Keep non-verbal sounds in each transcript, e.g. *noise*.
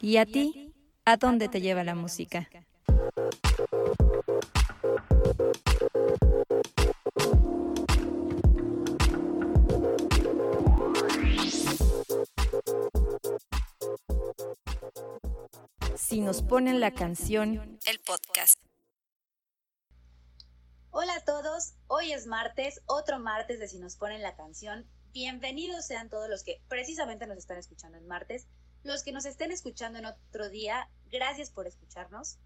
¿Y a ti? ¿A dónde te lleva la música? Si nos ponen la canción, el podcast. Hola a todos, hoy es martes, otro martes de Si nos ponen la canción. Bienvenidos sean todos los que precisamente nos están escuchando en martes, los que nos estén escuchando en otro día, gracias por escucharnos.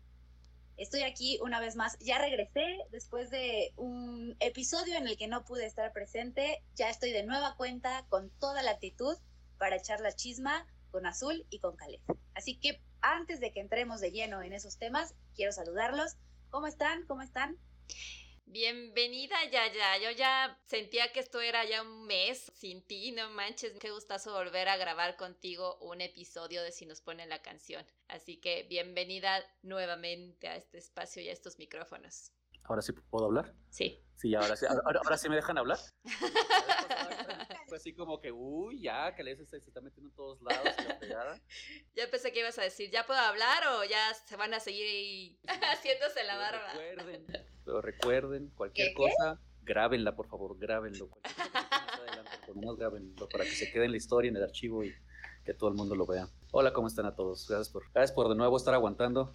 Estoy aquí una vez más, ya regresé después de un episodio en el que no pude estar presente, ya estoy de nueva cuenta con toda la actitud para echar la chisma con Azul y con Caleb. Así que antes de que entremos de lleno en esos temas, quiero saludarlos. ¿Cómo están? ¿Cómo están? Bienvenida, Yaya. Yo ya sentía que esto era ya un mes sin ti, no manches. Qué gustazo volver a grabar contigo un episodio de Si nos pone la canción. Así que bienvenida nuevamente a este espacio y a estos micrófonos. ¿Ahora sí puedo hablar? Sí. Sí, ahora sí. Ahora, ahora sí me dejan hablar. *laughs* Fue así como que, uy, ya, que le se, se está metiendo en todos lados. La pegada. *laughs* Pensé que ibas a decir, ¿ya puedo hablar o ya se van a seguir ahí *laughs* haciéndose la barba? Recuerden, pero recuerden, cualquier ¿Qué, qué? cosa, grábenla, por favor, grábenlo. Cualquier cosa más adelante, por menos grábenlo para que se quede en la historia, en el archivo y que todo el mundo lo vea. Hola, ¿cómo están a todos? Gracias por, gracias por de nuevo estar aguantando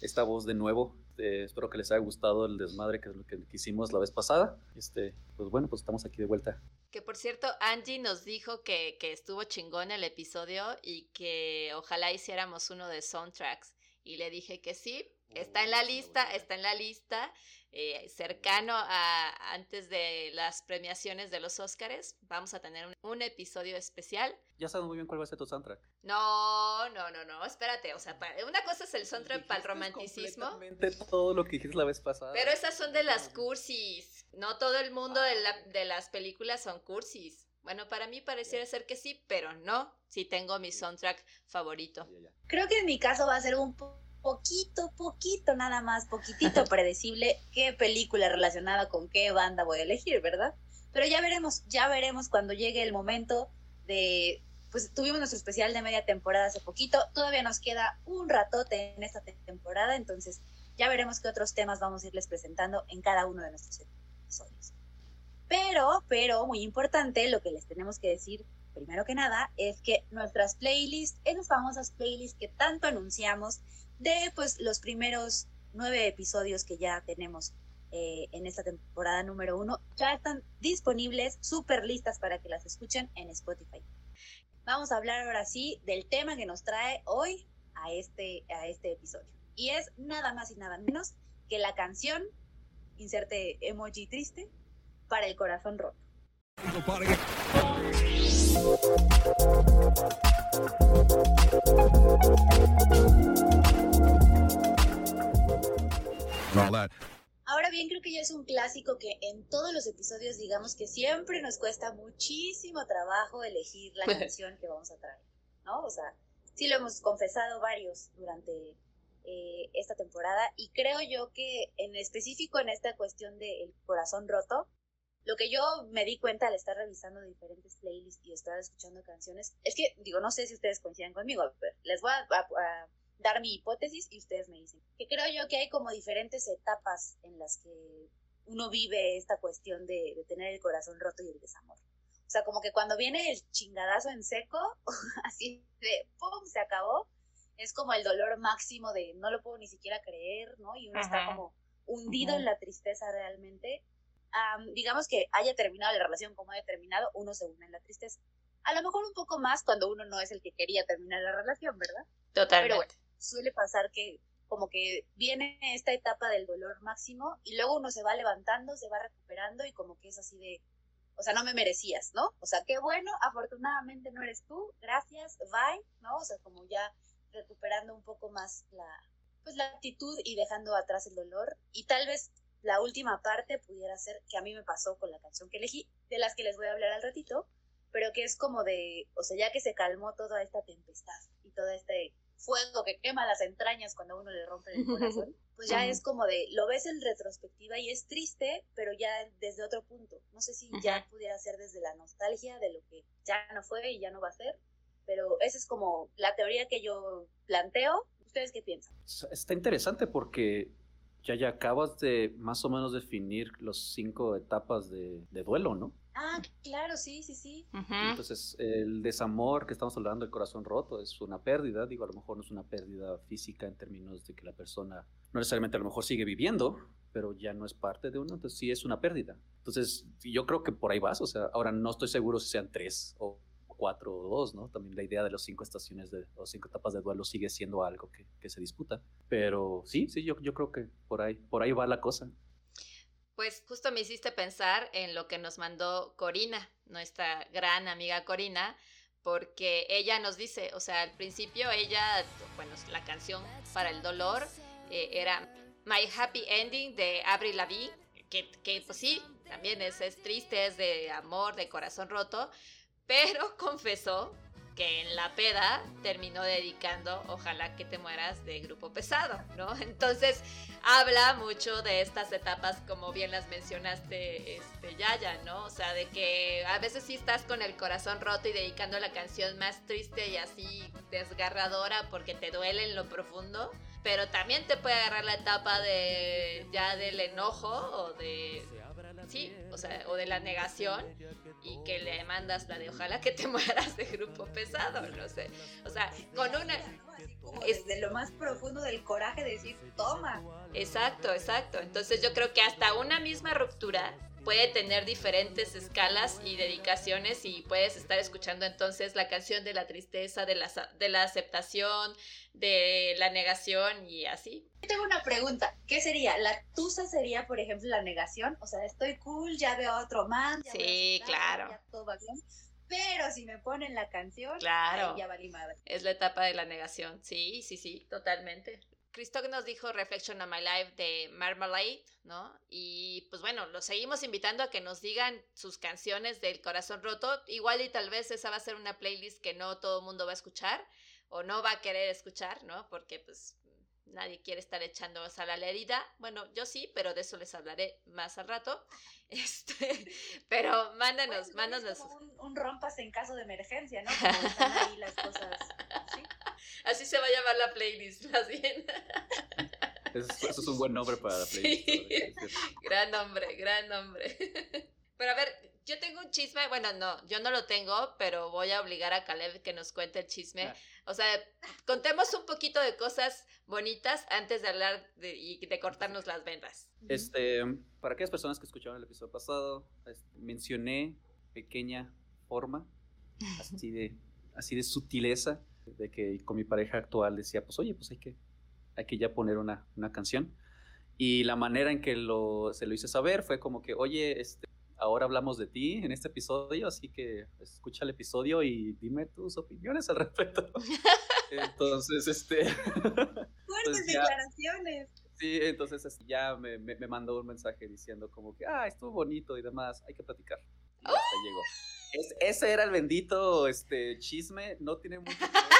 esta voz de nuevo. Eh, espero que les haya gustado el desmadre que que que hicimos la vez pasada. Este, pues bueno, pues estamos aquí de vuelta. Que por cierto, Angie nos dijo que, que estuvo chingón el episodio y que ojalá hiciéramos uno de soundtracks. Y le dije que sí, está en la Oh, lista, está en la lista, eh, cercano a antes de las premiaciones de los Óscares. Vamos a tener un, un episodio especial. Ya sabes muy bien cuál va a ser tu soundtrack. No, no, no, no, espérate, o sea, pa- una cosa es el soundtrack para el romanticismo. completamente todo lo que dijiste la vez pasada. Pero esas son de las cursis. No todo el mundo de, la- de las películas son cursis. Bueno, para mí pareciera ser que sí, pero no. Sí tengo mi soundtrack favorito. Creo que en mi caso va a ser un po- poquito, poquito nada más, poquitito *laughs* predecible qué película relacionada con qué banda voy a elegir, ¿verdad? Pero ya veremos, ya veremos cuando llegue el momento de, pues tuvimos nuestro especial de media temporada hace poquito, todavía nos queda un ratote en esta te- temporada, entonces ya veremos qué otros temas vamos a irles presentando en cada uno de nuestros episodios. Pero, pero, muy importante, lo que les tenemos que decir primero que nada, es que nuestras playlists, esas famosas playlists que tanto anunciamos de pues los primeros nueve episodios que ya tenemos eh, en esta temporada número uno, ya están disponibles, súper listas para que las escuchen en Spotify. Vamos a hablar ahora sí del tema que nos trae hoy a este, a este episodio. Y es nada más y nada menos que la canción, inserte emoji triste, para el corazón roto. Ahora bien, creo que ya es un clásico que en todos los episodios digamos que siempre nos cuesta muchísimo trabajo elegir la *laughs* canción que vamos a traer, ¿no? O sea, sí lo hemos confesado varios durante eh, esta temporada y creo yo que en específico en esta cuestión del corazón roto, lo que yo me di cuenta al estar revisando diferentes playlists y estar escuchando canciones, es que, digo, no sé si ustedes coinciden conmigo, pero les voy a, a- a dar mi hipótesis y ustedes me dicen. Que creo yo que hay como diferentes etapas en las que uno vive esta cuestión de, de tener el corazón roto y el desamor. O sea, como que cuando viene el chingadazo en seco, *laughs* así de ¡pum! se acabó, es como el dolor máximo de no lo puedo ni siquiera creer, ¿no? Y uno está Ajá. como hundido Ujú. en la tristeza realmente. Am, digamos que haya terminado la relación como haya terminado, uno se une en la tristeza. A lo mejor un poco más cuando uno no es el que quería terminar la relación, ¿verdad? Totalmente. Pero bueno, suele pasar que como que viene esta etapa del dolor máximo y luego uno se va levantando, se va recuperando y como que es así de, o sea, no me merecías, ¿no? O sea, qué bueno, afortunadamente no eres tú, gracias, bye, ¿no? O sea, como ya recuperando un poco más la, pues la actitud y dejando atrás el dolor. Y tal vez la última parte pudiera ser que a mí me pasó con la canción que elegí, de las que les voy a hablar al ratito, pero que es como de, o sea, ya que se calmó toda esta tempestad y todo este fuego que quema las entrañas cuando a uno le rompe el *laughs* corazón, pues ya es como de, lo ves en retrospectiva y es triste, pero ya desde otro punto. No sé si ya pudiera ser desde la nostalgia de lo que ya no fue y ya no va a ser, pero esa es como la teoría que yo planteo. ¿Ustedes qué piensan? Está interesante porque ya ya acabas de más o menos definir los cinco etapas de, de duelo, ¿no? Ah, claro, sí, sí, sí. Entonces, el desamor que estamos hablando, el corazón roto, es una pérdida. Digo, a lo mejor no es una pérdida física en términos de que la persona no necesariamente a lo mejor sigue viviendo, pero ya no es parte de uno, entonces sí es una pérdida. Entonces, yo creo que por ahí vas, o sea, ahora no estoy seguro si sean tres o cuatro o dos, ¿no? También la idea de las cinco estaciones de, o cinco etapas de duelo sigue siendo algo que, que se disputa. Pero sí, sí, yo, yo creo que por ahí, por ahí va la cosa. Pues justo me hiciste pensar en lo que nos mandó Corina, nuestra gran amiga Corina, porque ella nos dice, o sea, al principio ella, bueno, la canción para el dolor eh, era My Happy Ending de Avril Lavigne, que, que pues sí, también es, es triste, es de amor, de corazón roto, pero *laughs* confesó que en la peda terminó dedicando Ojalá que te mueras de grupo pesado, ¿no? *laughs* Entonces habla mucho de estas etapas como bien las mencionaste, este, Yaya, ¿no? O sea, de que a veces sí estás con el corazón roto y dedicando la canción más triste y así desgarradora porque te duele en lo profundo, pero también te puede agarrar la etapa de ya del enojo o de sí, o sea, o de la negación y que le mandas la de ojalá que te *laughs* mueras de grupo pesado, no sé. O sea, con una... Es de lo más profundo del coraje de decir, toma. Exacto, exacto. Entonces yo creo que hasta una misma ruptura puede tener diferentes escalas y dedicaciones y puedes estar escuchando entonces la canción de la tristeza, de la, de la aceptación, de la negación y así. Tengo una pregunta, ¿qué sería? ¿La tusa sería, por ejemplo, la negación? O sea, estoy cool, ya veo a otro man. sí, claro. Pero si me ponen la canción, claro. ya valí madre. Es la etapa de la negación. Sí, sí, sí, totalmente. Cristo nos dijo Reflection on My Life de Marmalade, ¿no? Y pues bueno, los seguimos invitando a que nos digan sus canciones del corazón roto. Igual y tal vez esa va a ser una playlist que no todo el mundo va a escuchar o no va a querer escuchar, ¿no? Porque pues nadie quiere estar echando sal a la herida. Bueno, yo sí, pero de eso les hablaré más al rato. *laughs* Este, pero mándanos, mándanos. Como un, rompas en caso de emergencia, ¿no? *laughs* Como están ahí las cosas. ¿sí? Así se va a llamar la playlist, *laughs* más bien. Eso, es un buen nombre para la playlist. gran nombre, gran nombre. *laughs* Pero a ver, yo tengo un chisme, bueno, no, yo no lo tengo, pero voy a obligar a Caleb que nos cuente el chisme. Ah. O sea, contemos un poquito de cosas bonitas antes de hablar de, y de cortarnos las vendas. Este, para aquellas personas que escucharon el episodio pasado, mencioné pequeña forma, así de, así de sutileza, de que con mi pareja actual decía, pues oye, pues hay que, hay que ya poner una, una canción. Y la manera en que lo, se lo hice saber fue como que, oye, este, ahora hablamos de ti en este episodio, así que escucha el episodio y dime tus opiniones al respecto. *laughs* entonces, este... *laughs* *laughs* Fuertes declaraciones. Sí, entonces este, ya me, me, mandó un mensaje diciendo como que, ah, estuvo bonito y demás, hay que platicar. Y hasta llegó. ese era el bendito este, chisme, no tiene mucho que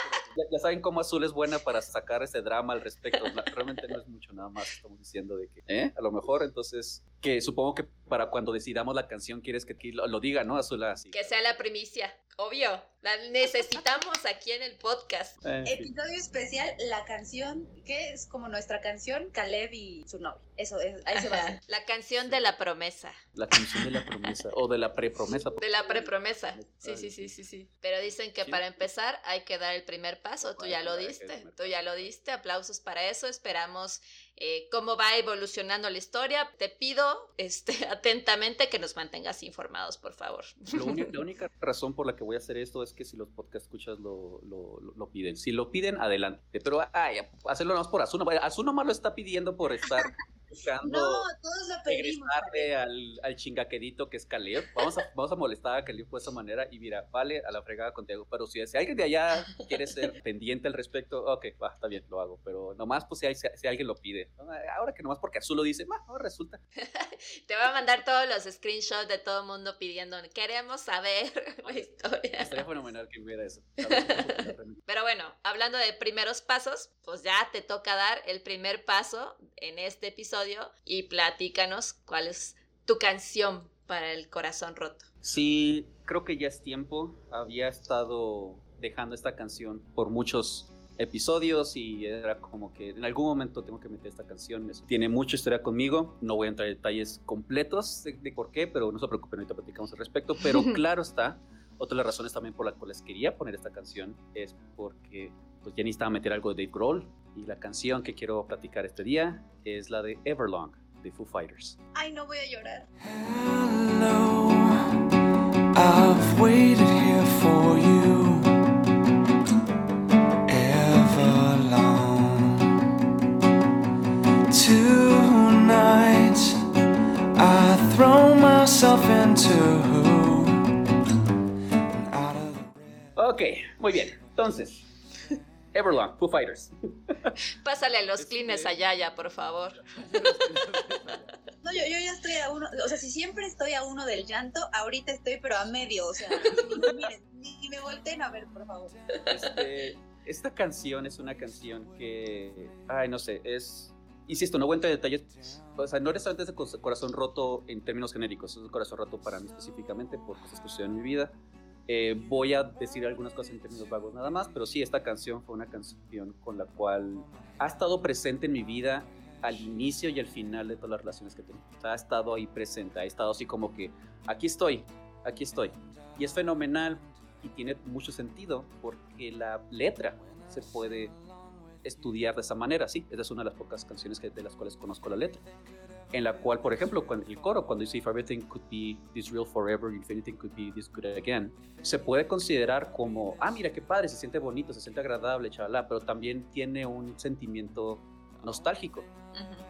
ya, saben cómo Azul es buena para sacar ese drama al respecto. Realmente no es mucho, nada más estamos diciendo de que, ¿eh? A lo mejor, entonces, que supongo que para cuando decidamos la canción quieres que lo, lo diga, ¿no, Azul? Así. Que sea la primicia. Obvio, la necesitamos aquí en el podcast. Episodio especial, la canción, que es como nuestra canción, Caleb y su novio. Eso, es, ahí se va. La canción de la promesa. La canción de la promesa, o de la prepromesa. De la prepromesa, sí, sí, sí, sí, sí. Pero dicen que para empezar hay que dar el primer paso, tú ya lo diste, tú ya lo diste, aplausos para eso, esperamos eh, cómo va evolucionando la historia. Te pido este, *laughs* atentamente que nos mantengas informados, por favor. *laughs* la única razón por la que voy a hacer esto es que si los podcast escuchas lo, lo, lo piden. Si lo piden, adelante. Pero ay, hacerlo más por Azul. Azul nomás lo está pidiendo por estar buscando no, todos lo pedimos, al, al chingaquedito que es Caleb. Vamos a, vamos a molestar a Caleb de esa manera y mira, vale, a la fregada contigo. Pero si, si alguien de allá quiere ser *laughs* pendiente al respecto, ok, va, está bien, lo hago. Pero nomás, pues si, si, alguien lo pide. Ahora que nomás porque Azul lo dice, *laughs* va, resulta. Te voy a mandar todos los screenshots de todo el mundo pidiendo, queremos saber *laughs* la historia. Estaría fenomenal que hubiera eso. Pero bueno, hablando de primeros pasos, pues ya te toca dar el primer paso en este episodio y platícanos cuál es tu canción para el corazón roto. Sí, creo que ya es tiempo. Había estado dejando esta canción por muchos episodios y era como que en algún momento tengo que meter esta canción. Tiene mucha historia conmigo. No voy a entrar en detalles completos de, por qué, pero no se preocupen, ahorita platicamos al respecto. Pero *laughs* claro está, otra de las razones también por las cuales quería poner esta canción es porque pues, ya necesitaba meter algo de Dave Grohl y la canción que quiero platicar este día es la de Everlong de Foo Fighters. Ay, no voy a llorar. Hello, I've waited here for you. Tonight, I throw myself into Ok, muy bien. Entonces, Everlong, Foo Fighters. *laughs* *laughs* Pásale a los clines allá ya, por favor. No, yo, yo, ya estoy a uno, o sea, si siempre estoy a uno del llanto, ahorita estoy pero a medio, o sea, *laughs* miren, ni, me volteen a ver, por favor. Este, esta canción es una canción que, ay, no sé, es, insisto, no voy a entrar en detalles, o sea, no necesariamente es de corazón roto en términos genéricos, es un corazón roto para mí específicamente por cosas que suceden en mi vida eh, voy a decir algunas cosas en términos vagos nada más, pero sí, esta canción fue una canción con la cual ha estado presente en mi vida al inicio y al final de todas las relaciones que tengo. ha estado ahí presente, ha estado así como que, aquí estoy, aquí estoy. Y es fenomenal y tiene mucho sentido porque la letra se puede estudiar de esa manera, sí, esa es una de las pocas canciones que, de las cuales conozco la letra en la cual, por ejemplo, cuando el coro, cuando dice If everything could be this real forever, if anything could be this good again, se puede considerar como, ah, mira qué padre, se siente bonito, se siente agradable, chavalá, pero también tiene un sentimiento nostálgico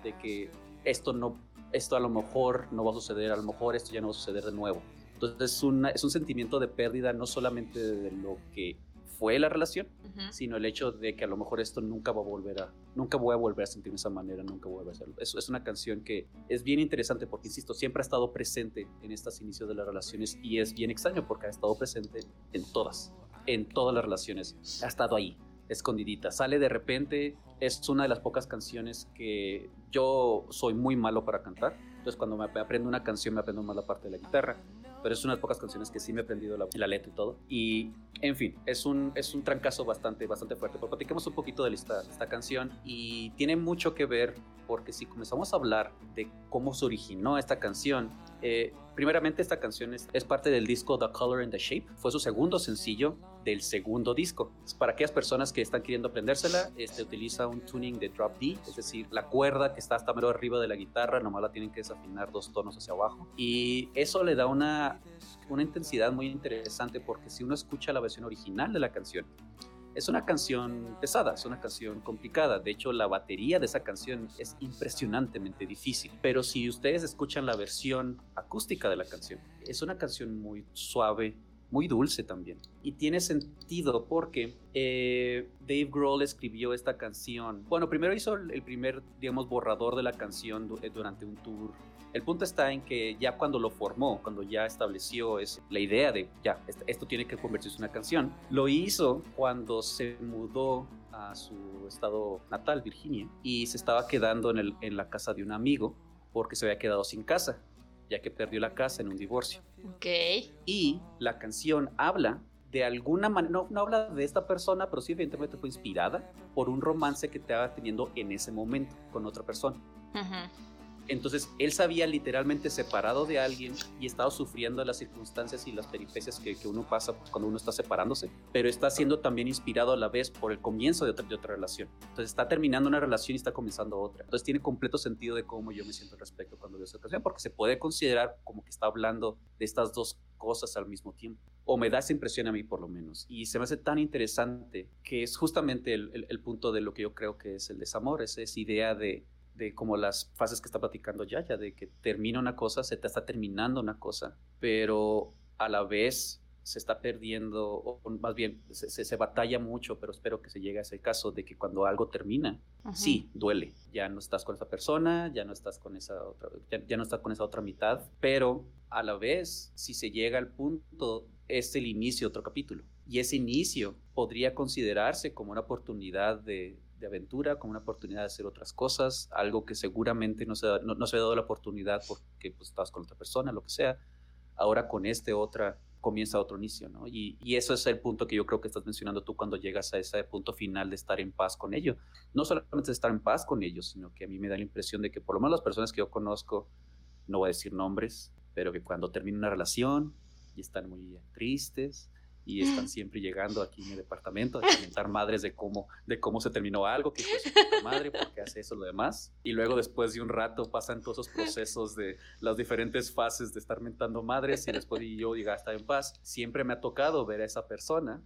de que esto no, esto a lo mejor no va a suceder, a lo mejor esto ya no va a suceder de nuevo. Entonces es, una, es un sentimiento de pérdida no solamente de lo que fue la relación, sino el hecho de que a lo mejor esto nunca va a volver a, nunca voy a volver a sentir de esa manera, nunca voy a hacerlo. Es, es una canción que es bien interesante porque, insisto, siempre ha estado presente en estos inicios de las relaciones y es bien extraño porque ha estado presente en todas, en todas las relaciones, ha estado ahí, escondidita. Sale de repente, es una de las pocas canciones que yo soy muy malo para cantar. Entonces cuando me aprendo una canción me aprendo más la parte de la guitarra pero es una de las pocas canciones que sí me he aprendido la, letra y todo. Y, en fin, es un, es un trancazo bastante, bastante fuerte. Pero platiquemos un poquito de esta, esta canción y tiene mucho que ver porque si comenzamos a hablar de cómo se originó esta canción, eh, primeramente esta canción es, es, parte del disco The Color and the Shape, fue su segundo sencillo del segundo disco. Para aquellas personas que están queriendo aprendérsela, este, utiliza un tuning de drop D, es decir, la cuerda que está hasta medio arriba de la guitarra, nomás la tienen que desafinar dos tonos hacia abajo. Y eso le da una, una intensidad muy interesante porque si uno escucha la versión original de la canción, es una canción pesada, es una canción complicada. De hecho, la batería de esa canción es impresionantemente difícil. Pero si ustedes escuchan la versión acústica de la canción, es una canción muy suave, muy dulce también. Y tiene sentido porque eh, Dave Grohl escribió esta canción. Bueno, primero hizo el primer, digamos, borrador de la canción eh, durante un tour. El punto está en que ya cuando lo formó, cuando ya estableció es, la idea de, ya, esto tiene que convertirse en una canción, lo hizo cuando se mudó a su estado natal, Virginia, y se estaba quedando en, la casa de un amigo porque se había quedado sin casa ya que perdió la casa en un divorcio. Ok. Y la canción habla de alguna manera, no, no, habla de esta persona, pero sí evidentemente fue inspirada por un romance que estaba teniendo en ese momento con otra persona. Ajá. Entonces él se había literalmente separado de alguien y estaba sufriendo las circunstancias y las peripecias que, uno pasa cuando uno está separándose, pero está siendo también inspirado a la vez por el comienzo de otra, de otra relación. Entonces está terminando una relación y está comenzando otra. Entonces tiene completo sentido de cómo yo me siento al respecto cuando veo esa canción, porque se puede considerar como que está hablando de estas dos cosas al mismo tiempo. O me da esa impresión a mí por lo menos. Y se me hace tan interesante que es justamente el, el punto de lo que yo creo que es el desamor, es esa idea de de como las fases que está platicando Yaya, de que termina una cosa, se te está terminando una cosa, pero a la vez se está perdiendo, o más bien se, se, batalla mucho, pero espero que se llegue a ese caso de que cuando algo termina, sí, duele. Ya no estás con esa persona, ya no estás con esa otra, ya, no estás con esa otra mitad, pero a la vez, si se llega al punto, es el inicio de otro capítulo. Y ese inicio podría considerarse como una oportunidad de, de aventura, como una oportunidad de hacer otras cosas, algo que seguramente no se, no, se ha dado la oportunidad porque pues, con otra persona, lo que sea. ahora con este otra comienza otro inicio, ¿no? Y, y, eso es el punto que yo creo que estás mencionando tú cuando llegas a ese punto final de estar en paz con ellos. No solamente estar en paz con ellos, sino que a mí me da la impresión de que por lo menos las personas que yo conozco, no voy a decir nombres, pero que cuando termina una relación y están muy tristes, y están *laughs* siempre llegando aquí en el departamento a comentar madres de cómo, de cómo se terminó algo, que fue su puta madre, porque hace eso lo demás. Y luego después de un rato pasan todos esos procesos de las diferentes fases de estar mentando madres y después y yo diga, está en paz. Siempre me ha tocado ver a esa persona,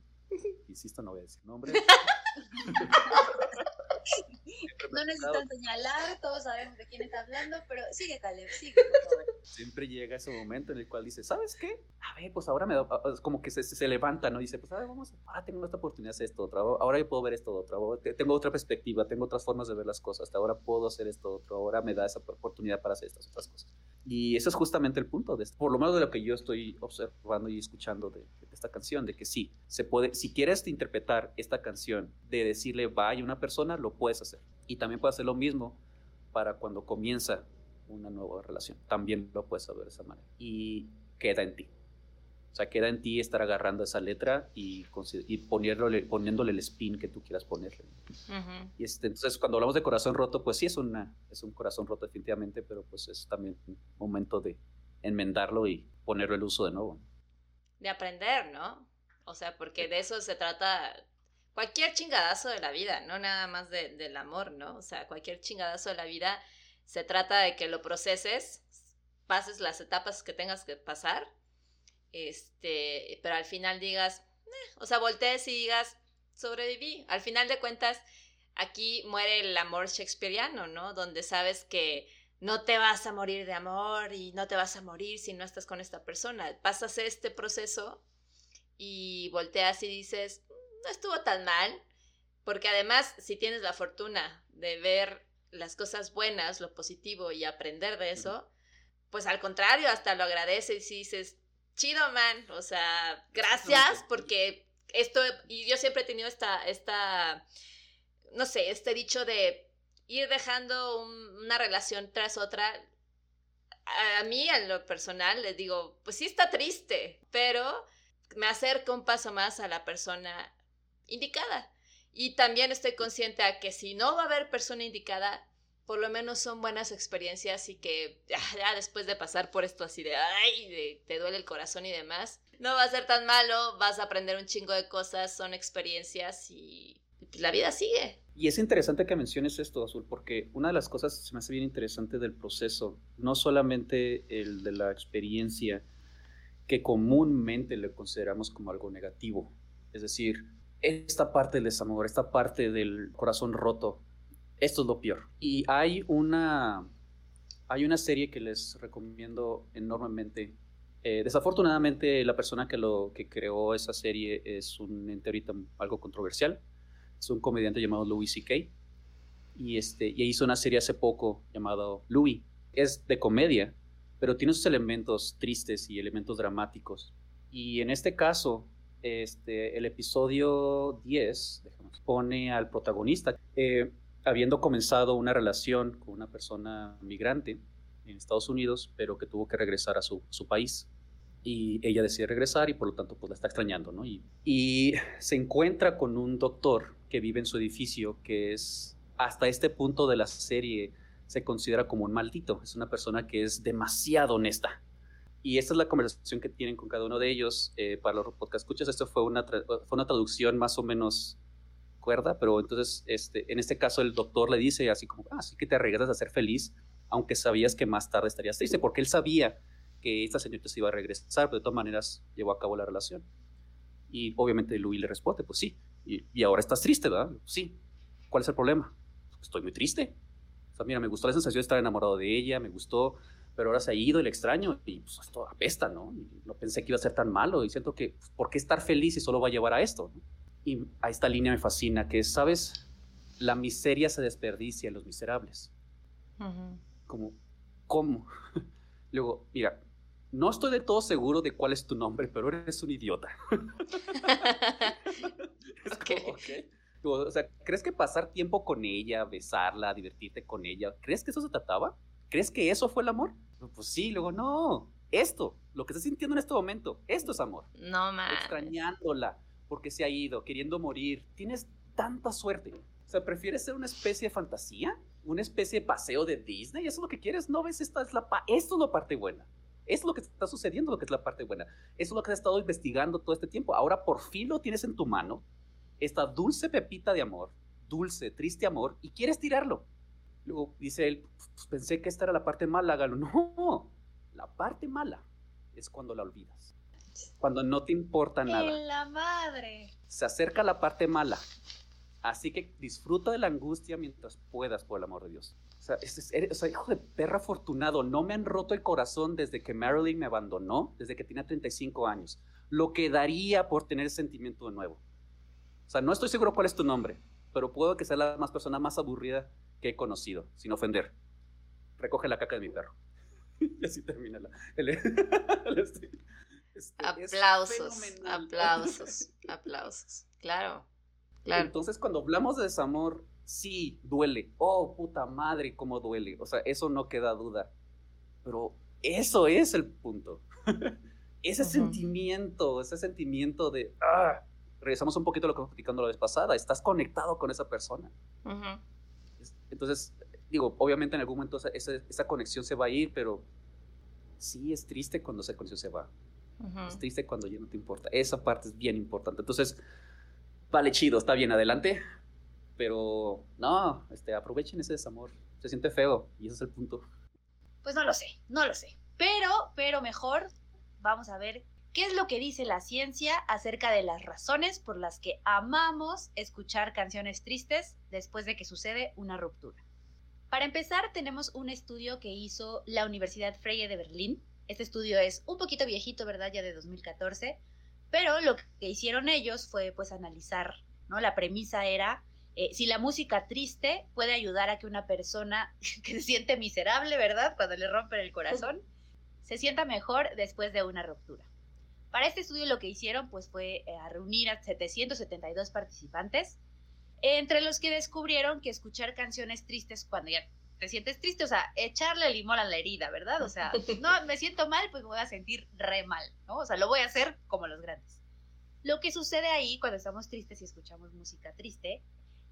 insisto, no voy a decir nombre. *laughs* no necesitan señalar, todos sabemos de quién está hablando, pero sigue Caleb, sigue, por favor. *laughs* Siempre llega ese momento en el cual dice, ¿sabes qué? A ver, pues ahora me da, como que se, se levanta, ¿no? Dice, pues a ver, vamos, ahora tengo esta oportunidad de hacer esto otro, ahora yo puedo ver esto otro, tengo otra perspectiva, tengo otras formas de ver las cosas, hasta ahora puedo hacer esto otro, ahora me da esa oportunidad para hacer estas otras cosas. Y ese es justamente el punto, de esto, por lo menos de lo que yo estoy observando y escuchando de, de, esta canción, de que sí, se puede, si quieres interpretar esta canción, de decirle vaya a una persona, lo puedes hacer. Y también puedes hacer lo mismo para cuando comienza una nueva relación. También lo puedes saber de esa manera. Y queda en ti. O sea, queda en ti estar agarrando esa letra y, y poniéndole, poniéndole el spin que tú quieras ponerle. Uh -huh. Y este, entonces, cuando hablamos de corazón roto, pues sí es, una, es un corazón roto definitivamente, pero pues es también un momento de enmendarlo y ponerlo el uso de nuevo. De aprender, ¿no? O sea, porque de eso se trata cualquier chingadazo de la vida, no nada más de, del amor, ¿no? O sea, cualquier chingadazo de la vida se trata de que lo proceses, pases las etapas que tengas que pasar, este, pero al final digas, eh, o sea, voltees y digas, sobreviví. Al final de cuentas, aquí muere el amor shakespeariano, ¿no? Donde sabes que no te vas a morir de amor y no te vas a morir si no estás con esta persona. Pasas este proceso y volteas y dices, no estuvo tan mal, porque además si tienes la fortuna de ver las cosas buenas, lo positivo y aprender de eso, pues al contrario, hasta lo agradeces y dices, chido man, o sea, gracias porque esto, y yo siempre he tenido esta, esta, no sé, este dicho de ir dejando un, una relación tras otra. A mí, en lo personal, les digo, pues sí está triste, pero me acerco un paso más a la persona indicada. Y también estoy consciente a que si no va a haber persona indicada, por lo menos son buenas experiencias y que ya, después de pasar por esto así de, ay, de, te duele el corazón y demás, no va a ser tan malo, vas a aprender un chingo de cosas, son experiencias y pues, la vida sigue. Y es interesante que menciones esto, Azul, porque una de las cosas que se me hace bien interesante del proceso, no solamente el de la experiencia, que comúnmente le consideramos como algo negativo, es decir, esta parte del desamor, esta parte del corazón roto, esto es lo peor. Y hay una, hay una serie que les recomiendo enormemente. Eh, desafortunadamente, la persona que, lo, que creó esa serie es un ente ahorita algo controversial. Es un comediante llamado Louis C.K. Y, este, y hizo una serie hace poco llamado Louis. Es de comedia, pero tiene sus elementos tristes y elementos dramáticos. Y en este caso, este, el episodio 10 déjame, pone al protagonista. Eh, habiendo comenzado una relación con una persona migrante en Estados Unidos, pero que tuvo que regresar a su, país. Y ella decide regresar y por lo tanto pues la está extrañando. Y, y, se encuentra con un doctor que vive en su edificio, que es hasta este punto de la serie se considera como un maldito. Es una persona que es demasiado honesta. Y esta es la conversación que tienen con cada uno de ellos. Eh, para los podcast escuchas, esto fue una, fue una traducción más o menos cuerda, pero entonces este, en este caso el doctor le dice así como, ah, sí que te regresas a ser feliz, aunque sabías que más tarde estarías triste, porque él sabía que esta señorita se iba a regresar, pero de todas maneras llevó a cabo la relación. Y obviamente Louis le responde, pues sí, y, y ahora estás triste, ¿verdad? Sí. ¿Cuál es el problema? Estoy muy triste. O sea, mira, me gustó la sensación de estar enamorado de ella, me gustó, pero ahora se ha ido le extraño y pues esto apesta, ¿no? Y no pensé que iba a ser tan malo y siento que, pues, ¿por qué estar feliz si solo va a llevar a esto? ¿no? Y a esta línea me fascina, que es, ¿sabes? La miseria se desperdicia en los miserables. Uh -huh. Como, ¿cómo? *laughs* Luego, mira, no estoy de todo seguro de cuál es tu nombre, pero eres un idiota. *laughs* es okay. como, okay. O sea, ¿crees que pasar tiempo con ella, besarla, divertirte con ella, ¿crees que eso se trataba? ¿Crees que eso fue el amor? Pues sí, luego no. Esto, lo que estás sintiendo en este momento, esto es amor. No mames. Extrañándola porque se ha ido, queriendo morir. Tienes tanta suerte. O sea, ¿prefieres ser una especie de fantasía? ¿Una especie de paseo de Disney? ¿Eso es lo que quieres? ¿No ves? Esta es la pa- Esto es la parte buena. Esto es lo que está sucediendo, lo que es la parte buena. Eso es lo que has estado investigando todo este tiempo. Ahora por fin lo tienes en tu mano. Esta dulce pepita de amor. Dulce, triste amor. Y quieres tirarlo. Luego dice él, "Pues pensé que esta era la parte mala, Galo. *laughs* No, la parte mala es cuando la olvidas. Cuando no te importa nada En la madre. se acerca la parte mala. Así que disfruta de la angustia mientras puedas, por el amor de Dios. O sea, es- es- o sea, hijo de perra afortunado, no me han roto el corazón desde que Marilyn me abandonó, desde que tenía 35 años. Lo que daría por tener sentimiento de nuevo. O sea, no estoy seguro cuál es tu nombre, pero puedo que sea la más persona más aburrida que he conocido, sin ofender. Recoge la caca de mi perro. *laughs* y así termina la, el- *laughs* el- este- este, es Aplausos, aplausos, aplausos. Claro, claro. Entonces, cuando hablamos de desamor, sí, duele. Oh, puta madre, cómo duele. O sea, eso no queda duda. Pero eso es el punto. *laughs* ese sentimiento, ese sentimiento de... Ah, regresamos un poquito a lo que estamos platicando la vez pasada. Estás conectado con esa persona. Entonces, digo, obviamente en algún momento esa, esa- conexión se va a ir, pero sí es triste cuando esa conexión se va. Es triste cuando ya no te importa. Esa parte es bien importante. Entonces, vale, chido, está bien, adelante. Pero no, este, aprovechen ese desamor. Se siente feo y ese es el punto. Pues no lo sé, no lo sé. Pero, pero mejor, vamos a ver qué es lo que dice la ciencia acerca de las razones por las que amamos escuchar canciones tristes después de que sucede una ruptura. Para empezar, tenemos un estudio que hizo la Universidad Freie de Berlín. Este estudio es un poquito viejito, ¿verdad? Ya de 2014. Pero lo que hicieron ellos fue pues analizar, ¿no? La premisa era eh, si la música triste puede ayudar a que una persona *laughs* que se siente miserable, ¿verdad? Cuando le rompen el corazón, se sienta mejor después de una ruptura. Para este estudio lo que hicieron pues fue eh, reunir a 772 participantes, entre los que descubrieron que escuchar canciones tristes cuando ya te sientes triste, o sea, echarle limón a la herida, ¿verdad? O sea, *laughs* no, me siento mal, pues me voy a sentir re mal, ¿no? O sea, lo voy a hacer como los grandes. Lo que sucede ahí cuando estamos tristes y escuchamos música triste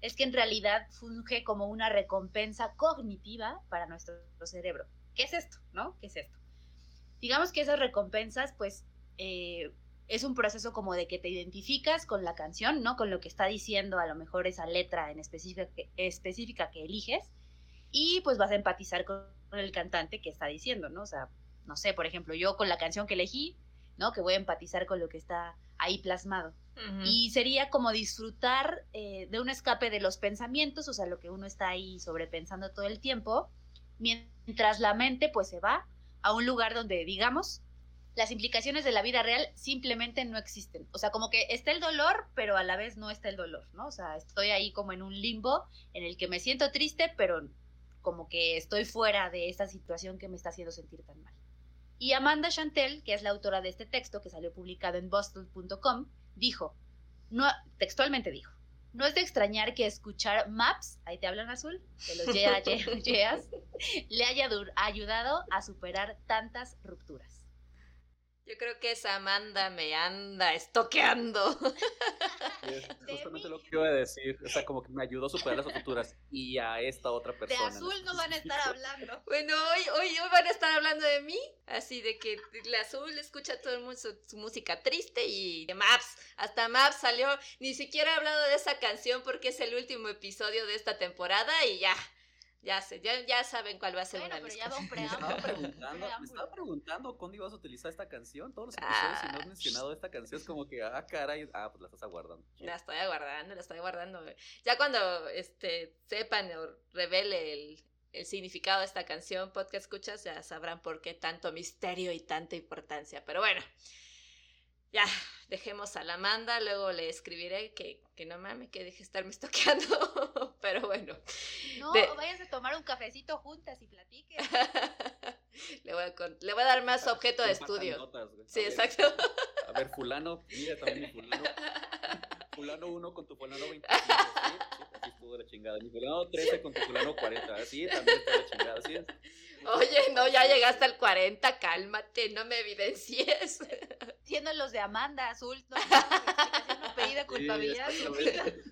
es que en realidad funge como una recompensa cognitiva para nuestro cerebro. ¿Qué es esto? ¿No? ¿Qué es esto? Digamos que esas recompensas, pues, eh, es un proceso como de que te identificas con la canción, ¿no? Con lo que está diciendo a lo mejor esa letra en específica que, específica que eliges y pues vas a empatizar con el cantante que está diciendo, ¿no? O sea, no sé, por ejemplo, yo con la canción que elegí, ¿no? Que voy a empatizar con lo que está ahí plasmado. Y sería como disfrutar eh, de un escape de los pensamientos, o sea, lo que uno está ahí sobrepensando todo el tiempo, mientras la mente pues se va a un lugar donde, digamos, las implicaciones de la vida real simplemente no existen. O sea, como que está el dolor, pero a la vez no está el dolor, ¿no? O sea, estoy ahí como en un limbo en el que me siento triste, pero como que estoy fuera de esta situación que me está haciendo sentir tan mal. Y Amanda Chantel, que es la autora de este texto que salió publicado en boston.com, dijo, no, textualmente dijo, no es de extrañar que escuchar Maps, ahí te hablan azul, de los *laughs* yeah, yeah, yeahs, le haya ayudado a superar tantas rupturas. Yo creo que esa Amanda me anda estoqueando. Es *laughs* De justamente lo que iba a decir. O sea, como que me ayudó a superar las futuras y a esta otra De persona. en azul no van a estar hablando. Bueno, hoy, hoy, hoy van a estar hablando de mí, así de que el azul escucha todo el mundo su, su música triste y de Maps, hasta Maps salió, ni siquiera he hablado de esa canción porque es el último episodio de esta temporada y ya, ya sé, ya, ya saben cuál va a ser Bueno, una de pero mis ya va un *laughs* Me estaba preguntando, me estaba preguntando cuándo ibas a utilizar esta canción. Todos los episodios, si no has Ah. mencionado esta canción, es como que, ah, caray, ah, pues la estás aguardando. La estoy aguardando, la estoy aguardando. Ya cuando este sepan o revele el, el significado de esta canción, podcast escuchas, ya sabrán por qué tanto misterio y tanta importancia. Pero bueno, ya, dejemos a la Amanda, luego le escribiré que, que no mames, que deje de estarme estoqueando. *laughs* Pero bueno, No, De- vayas a tomar un cafecito juntas y platiquen. *laughs* le, voy a, con- le voy a dar más objeto de estudio. notas. Sí, A ver, exacto. A ver, fulano, mira también fulano. *laughs* fulano 1 con tu fulano 25, sí, sí, así estuvo la chingada. Mi fulano 13 con tu fulano 40, así también estuvo la chingada, así es. Oye, no, ya llegaste al 40, cálmate, no me evidencies. Siendo los de Amanda Azul, no, *laughs* no pedida culpabilidad.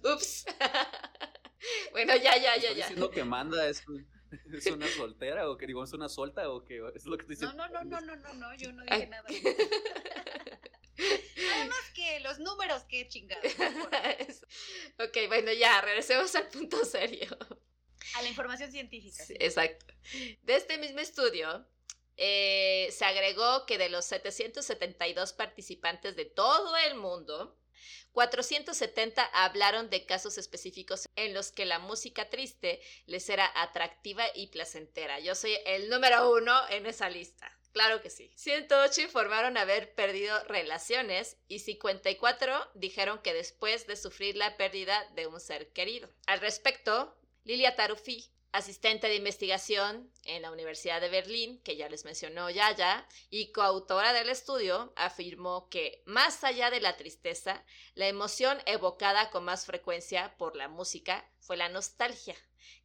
Ups. *laughs* Bueno, ya, ya, ya, ¿Estás ya. diciendo que Amanda es, es una soltera o que digo, es una solta o que es lo que te No, dicen? no, no, no, no, no, no, yo no dije. Nada *laughs* más que los números, qué chingados. *laughs* Ok, bueno, ya, regresemos al punto serio. A la información científica. Sí, exacto. De este mismo estudio, eh, se agregó que de los 772 participantes de todo el mundo, 470 hablaron de casos específicos en los que la música triste les era atractiva y placentera. Yo soy el número uno en esa lista. Claro que sí. 108 informaron haber perdido relaciones y 54 dijeron que después de sufrir la pérdida de un ser querido. Al respecto, Lilia Tarufi, asistente de investigación en la Universidad de Berlín, que ya les mencionó Yaya, y coautora del estudio, afirmó que más allá de la tristeza, la emoción evocada con más frecuencia por la música fue la nostalgia,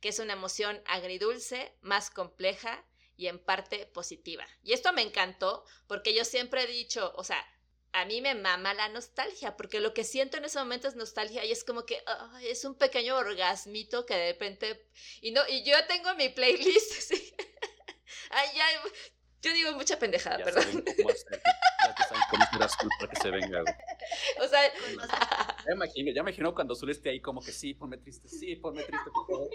que es una emoción agridulce, más compleja y en parte positiva. Y esto me encantó porque yo siempre he dicho, o sea, a mí me mama la nostalgia, porque lo que siento en ese momento es nostalgia y es como que es un pequeño orgasmito que de repente... Y, no, y yo tengo mi playlist, *laughs* sí. Ay, ya, yo digo mucha pendejada, Ya perdón. saben cómo hacer, ya saben cómo azul para que se venga. *laughs* O sea, *laughs* Ya me imagino, ya imagino cuando Azul esté ahí como que sí, ponme triste, sí, ponme triste, por favor.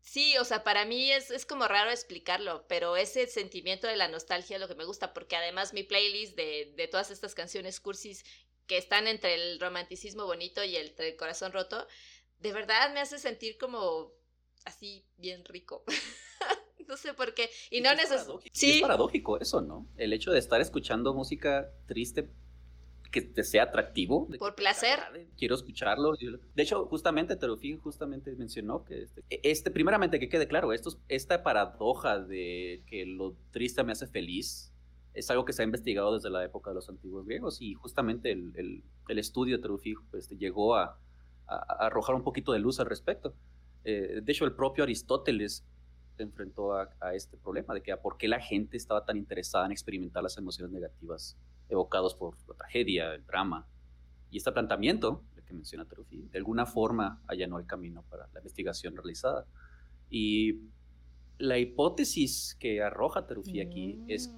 Sí, o sea, para mí es, es como raro explicarlo, pero ese sentimiento de la nostalgia es lo que me gusta, porque además mi playlist de, de todas estas canciones cursis que están entre el romanticismo bonito y el, entre el corazón roto, de verdad me hace sentir como así bien rico. *laughs* no sé por qué. Y no es necesito... Sí, Es paradójico eso, ¿no? El hecho de estar escuchando música triste que te sea atractivo. Por placer. Quiero escucharlo. De hecho, justamente Terufín justamente mencionó que este, este, primeramente que quede claro, esto, esta paradoja de que lo triste me hace feliz es algo que se ha investigado desde la época de los antiguos griegos y justamente el, el, el estudio de Terufín este, llegó a, a, a, arrojar un poquito de luz al respecto. Eh, de hecho, el propio Aristóteles se enfrentó a, a, este problema de que a por qué la gente estaba tan interesada en experimentar las emociones negativas evocados por la tragedia, el drama. Y este planteamiento, el que menciona Terufi, de alguna forma allanó el camino para la investigación realizada. Y la hipótesis que arroja Terufi aquí Mm. es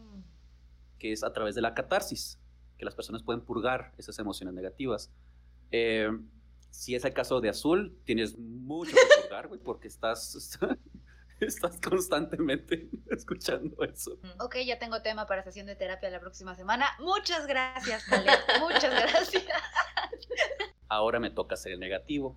que es a través de la catarsis, que las personas pueden purgar esas emociones negativas. Eh, si es el caso de Azul, tienes mucho que purgar, güey, porque estás, *laughs* estás constantemente *laughs* escuchando eso. Ok, ya tengo tema para sesión de terapia la próxima semana. Muchas gracias, Talet. Muchas gracias. Ahora me toca ser el negativo.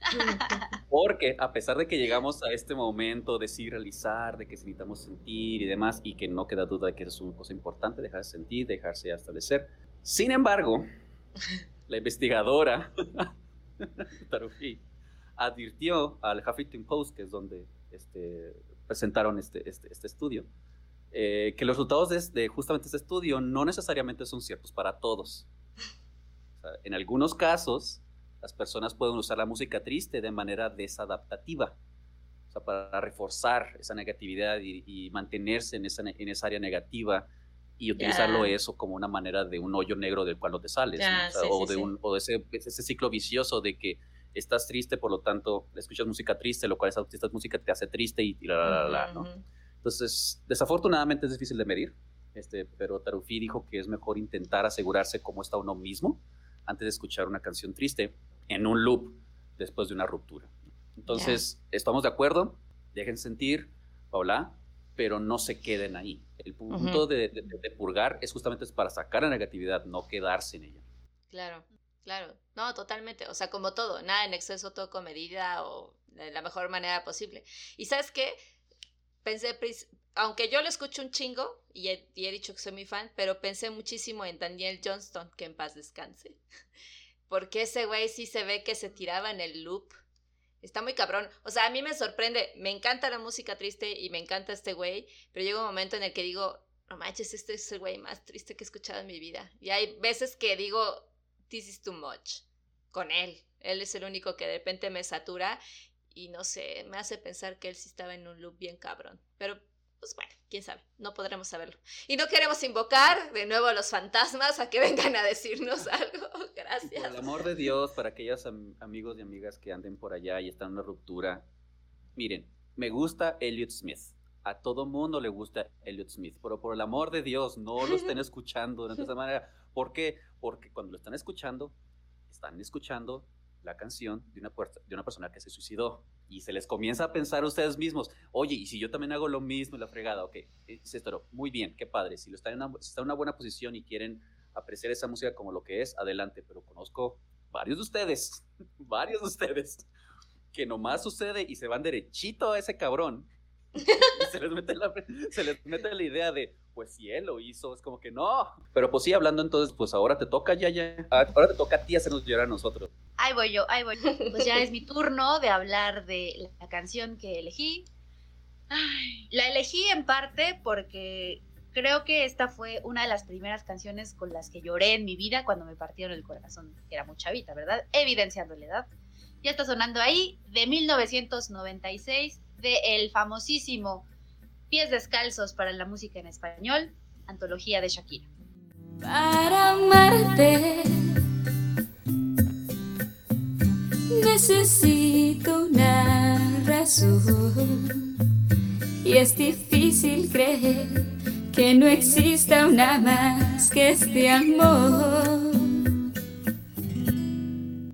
*laughs* Porque a pesar de que llegamos a este momento de sí realizar, de que necesitamos sentir y demás, y que no queda duda de que eso es una cosa importante, dejar de sentir, dejarse establecer. Sin embargo, la investigadora Tarufi advirtió al Huffington Post, que es donde este, presentaron este, este, este estudio, eh, que los resultados de, de, justamente este estudio no necesariamente son ciertos para todos. O sea, en algunos casos, las personas pueden usar la música triste de manera desadaptativa, o sea, para reforzar esa negatividad y, y mantenerse en esa, en esa, área negativa y utilizarlo yeah. eso como una manera de un hoyo negro del cual no te sales, yeah, ¿no? o, sea, sí, o, sí, de un, o de ese, ese, ciclo vicioso de que estás triste, por lo tanto, escuchas música triste, lo cual esa, esta música te hace triste y, y la, la, la, la, ¿no? Uh -huh. Entonces, desafortunadamente es difícil de medir, este, pero Tarufi dijo que es mejor intentar asegurarse cómo está uno mismo antes de escuchar una canción triste en un loop después de una ruptura. Entonces, yeah. ¿estamos de acuerdo? Dejen sentir, Paula, pero no se queden ahí. El punto uh -huh. de, de, de, purgar es justamente para sacar la negatividad, no quedarse en ella. Claro, claro. No, totalmente. O sea, como todo, nada en exceso, todo con medida o de la mejor manera posible. Y sabes qué? Pensé, aunque yo lo escucho un chingo y he, y he dicho que soy muy fan, pero pensé muchísimo en Daniel Johnston, que en paz descanse. *laughs* Porque ese güey sí se ve que se tiraba en el loop. Está muy cabrón. O sea, a mí me sorprende. Me encanta la música triste y me encanta este güey. Pero llega un momento en el que digo, no manches, este es el güey más triste que he escuchado en mi vida. Y hay veces que digo, this is too much con él. Él es el único que de repente me satura y no sé, me hace pensar que él sí estaba en un loop bien cabrón. Pero pues bueno, quién sabe, no podremos saberlo. Y no queremos invocar de nuevo a los fantasmas a que *laughs* vengan a decirnos *laughs* algo. Gracias. Por el amor de Dios, para aquellos amigos y amigas que anden por allá y están en una ruptura, miren, me gusta Elliot Smith. A todo mundo le gusta Elliot Smith, pero por el amor de Dios, no lo estén *laughs* escuchando de esa manera. ¿Por qué? Porque cuando lo están escuchando, están escuchando la canción de una, persona que se suicidó y se les comienza a pensar a ustedes mismos, oye, y si yo también hago lo mismo, la fregada, ok, es esto, muy bien, qué padre, si, lo están en una, en una buena posición y quieren apreciar esa música como lo que es, adelante, pero conozco varios de ustedes, *laughs* varios de ustedes, que nomás sucede y se van derechito a ese cabrón *laughs* se les, mete la, se les mete la idea de, pues si él lo hizo, es como que no. Pero pues sí, hablando entonces, pues ahora te toca ya, ya. Ah, ahora te toca a ti hacernos llorar a nosotros. Ahí voy yo, ahí voy. Pues ya es mi turno de hablar de la canción que elegí. la elegí en parte porque creo que esta fue una de las primeras canciones con las que lloré en mi vida cuando me partieron el corazón, que era muy chavita, ¿verdad? Evidenciando la edad. Ya está sonando ahí, de 1996, de el famosísimo Pies Descalzos para la música en español, antología de Shakira. Para amarte necesito una razón y es difícil creer que no exista una más que este amor.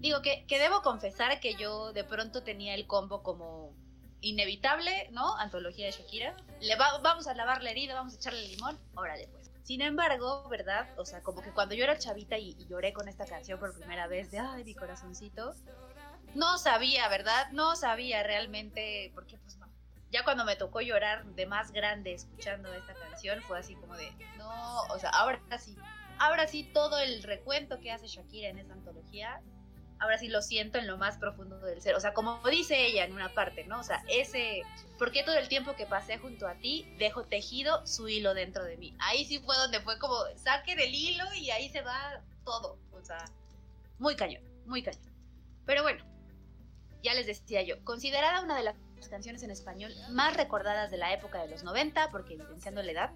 Digo que, que debo confesar que yo de pronto tenía el combo como inevitable, ¿no? Antología de Shakira. Le vamos a lavar la herida, vamos a echarle limón, órale pues. Sin embargo, ¿verdad? O sea, como que cuando yo era chavita y, lloré con esta canción por primera vez de, ay, mi corazoncito, no sabía, ¿verdad? No sabía realmente, porque pues no. Ya cuando me tocó llorar de más grande escuchando esta canción, fue así como de, no, o sea, ahora sí, ahora sí todo el recuento que hace Shakira en esa antología ahora sí lo siento en lo más profundo del ser. O sea, como dice ella en una parte, ¿no? O sea, ese, ¿por qué todo el tiempo que pasé junto a ti dejo tejido su hilo dentro de mí? Ahí sí fue donde fue como, saque del hilo y ahí se va todo. O sea, muy cañón, muy cañón. Pero bueno, ya les decía yo, considerada una de las canciones en español más recordadas de la época de los 90, porque evidenciando la edad,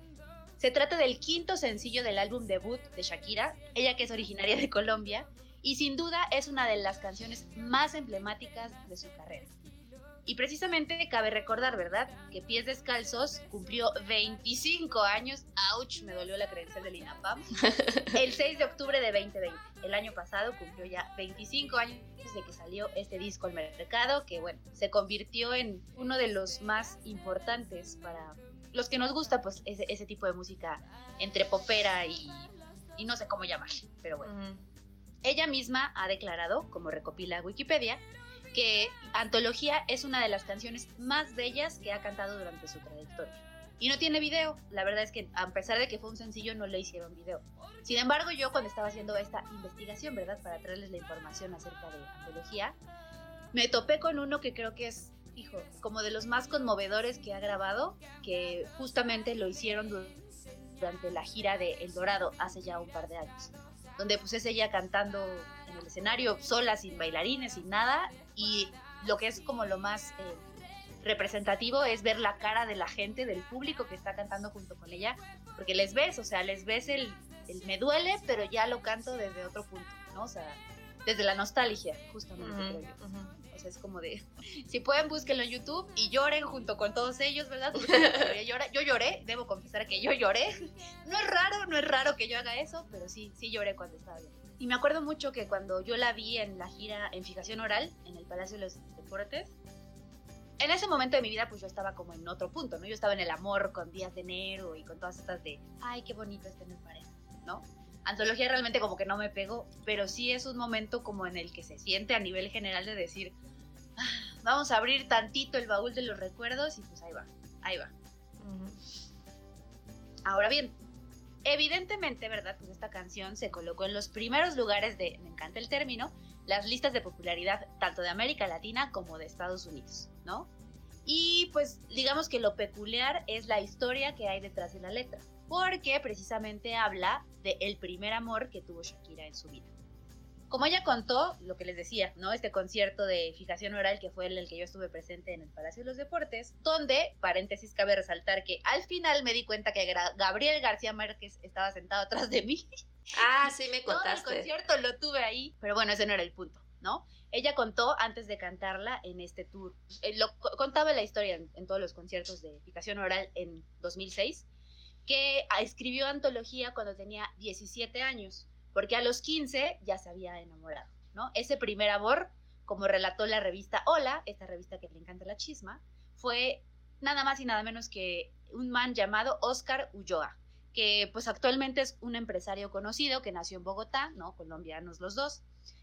se trata del quinto sencillo del álbum debut de Shakira, ella que es originaria de Colombia, y sin duda es una de las canciones más emblemáticas de su carrera. Y precisamente cabe recordar, ¿verdad? Que Pies Descalzos cumplió 25 años, ouch, me dolió la credencial del INAPAM, *laughs* el 6 de octubre de 2020. El año pasado cumplió ya 25 años de que salió este disco al mercado, que bueno, se convirtió en uno de los más importantes para los que nos gusta pues ese, tipo de música entre popera y, y no sé cómo llamar, pero bueno. Ella misma ha declarado, como recopila Wikipedia, que Antología es una de las canciones más bellas que ha cantado durante su trayectoria. Y no tiene video, la verdad es que a pesar de que fue un sencillo no le hicieron video. Sin embargo, yo cuando estaba haciendo esta investigación, ¿verdad? Para traerles la información acerca de Antología, me topé con uno que creo que es, hijo, como de los más conmovedores que ha grabado, que justamente lo hicieron durante la gira de El Dorado hace ya un par de años donde pues es ella cantando en el escenario sola, sin bailarines, sin nada, y lo que es como lo más eh, representativo es ver la cara de la gente, del público que está cantando junto con ella, porque les ves, o sea, les ves el, el me duele, pero ya lo canto desde otro punto, ¿no? O sea, desde la nostalgia, justamente, O sea, es como de, *laughs* si pueden, búsquenlo en YouTube y lloren junto con todos ellos, ¿verdad? yo lloré, debo confesar que yo lloré. *laughs* No es raro, no es raro que yo haga eso, pero sí, sí lloré cuando estaba bien. Y me acuerdo mucho que cuando yo la vi en la gira en fijación oral, en el Palacio de los Deportes, en ese momento de mi vida, pues yo estaba como en otro punto, ¿no? Yo estaba en el amor con Días de Enero y con todas estas de, ay, qué bonito es tener pareja, ¿no? Antología realmente como que no me pegó, pero sí es un momento como en el que se siente a nivel general de decir, ah, vamos a abrir tantito el baúl de los recuerdos y pues ahí va, ahí va. Ahora bien, evidentemente, ¿verdad? Pues esta canción se colocó en los primeros lugares de, me encanta el término, las listas de popularidad tanto de América Latina como de Estados Unidos, ¿no? Y pues digamos que lo peculiar es la historia que hay detrás de la letra porque precisamente habla el primer amor que tuvo Shakira en su vida. Como ella contó, lo que les decía, ¿no? Este concierto de fijación oral que fue el, el que yo estuve presente en el Palacio de los Deportes, donde, paréntesis, cabe resaltar que al final me di cuenta que Gabriel García Márquez estaba sentado atrás de mí. Ah, sí me *laughs* Todo el contaste. concierto lo tuve ahí, pero bueno, ese no era el punto, ¿no? Ella contó antes de cantarla en este tour. eh, lo contaba la historia en, en todos los conciertos de fijación oral en 2006, que escribió antología cuando tenía 17 años, porque a los 15 ya se había enamorado, ¿no? Ese primer amor, como relató la revista Hola, esta revista que le encanta la chisma, fue nada más y nada menos que un man llamado Oscar Ulloa, que pues actualmente es un empresario conocido que nació en Bogotá, ¿no? Colombianos los dos,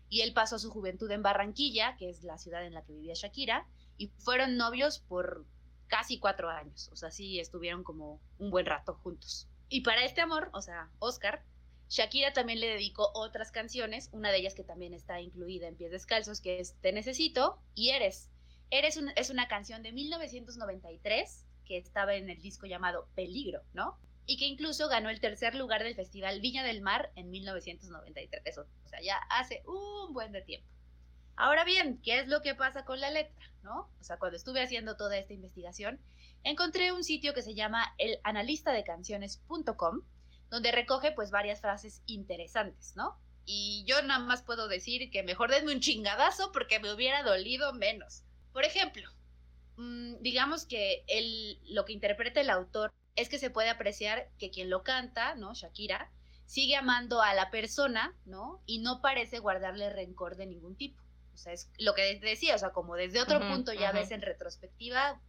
y él pasó su juventud en Barranquilla, que es la ciudad en la que vivía Shakira, y fueron novios por casi cuatro años, o sea, sí estuvieron como un buen rato juntos. Y para este amor, o sea, Oscar, Shakira también le dedicó otras canciones, una de ellas que también está incluida en Pies Descalzos, que es Te Necesito y Eres. Eres es una canción de 1993 que estaba en el disco llamado Peligro, ¿no? Y que incluso ganó el tercer lugar del Festival Viña del Mar en 1993. O sea, ya hace un buen de tiempo. Ahora bien, ¿qué es lo que pasa con la letra? ¿No? O sea, cuando estuve haciendo toda esta investigación, encontré un sitio que se llama el analistadecanciones.com, donde recoge pues varias frases interesantes, ¿no? Y yo nada más puedo decir que mejor denme un chingadazo porque me hubiera dolido menos. Por ejemplo, mm, digamos que el, lo que interpreta el autor es que se puede apreciar que quien lo canta, ¿no? Shakira, sigue amando a la persona, ¿no? Y no parece guardarle rencor de ningún tipo. O sea, es lo que decía, o sea, como desde otro Ujú, punto ya ujú. ves en retrospectiva,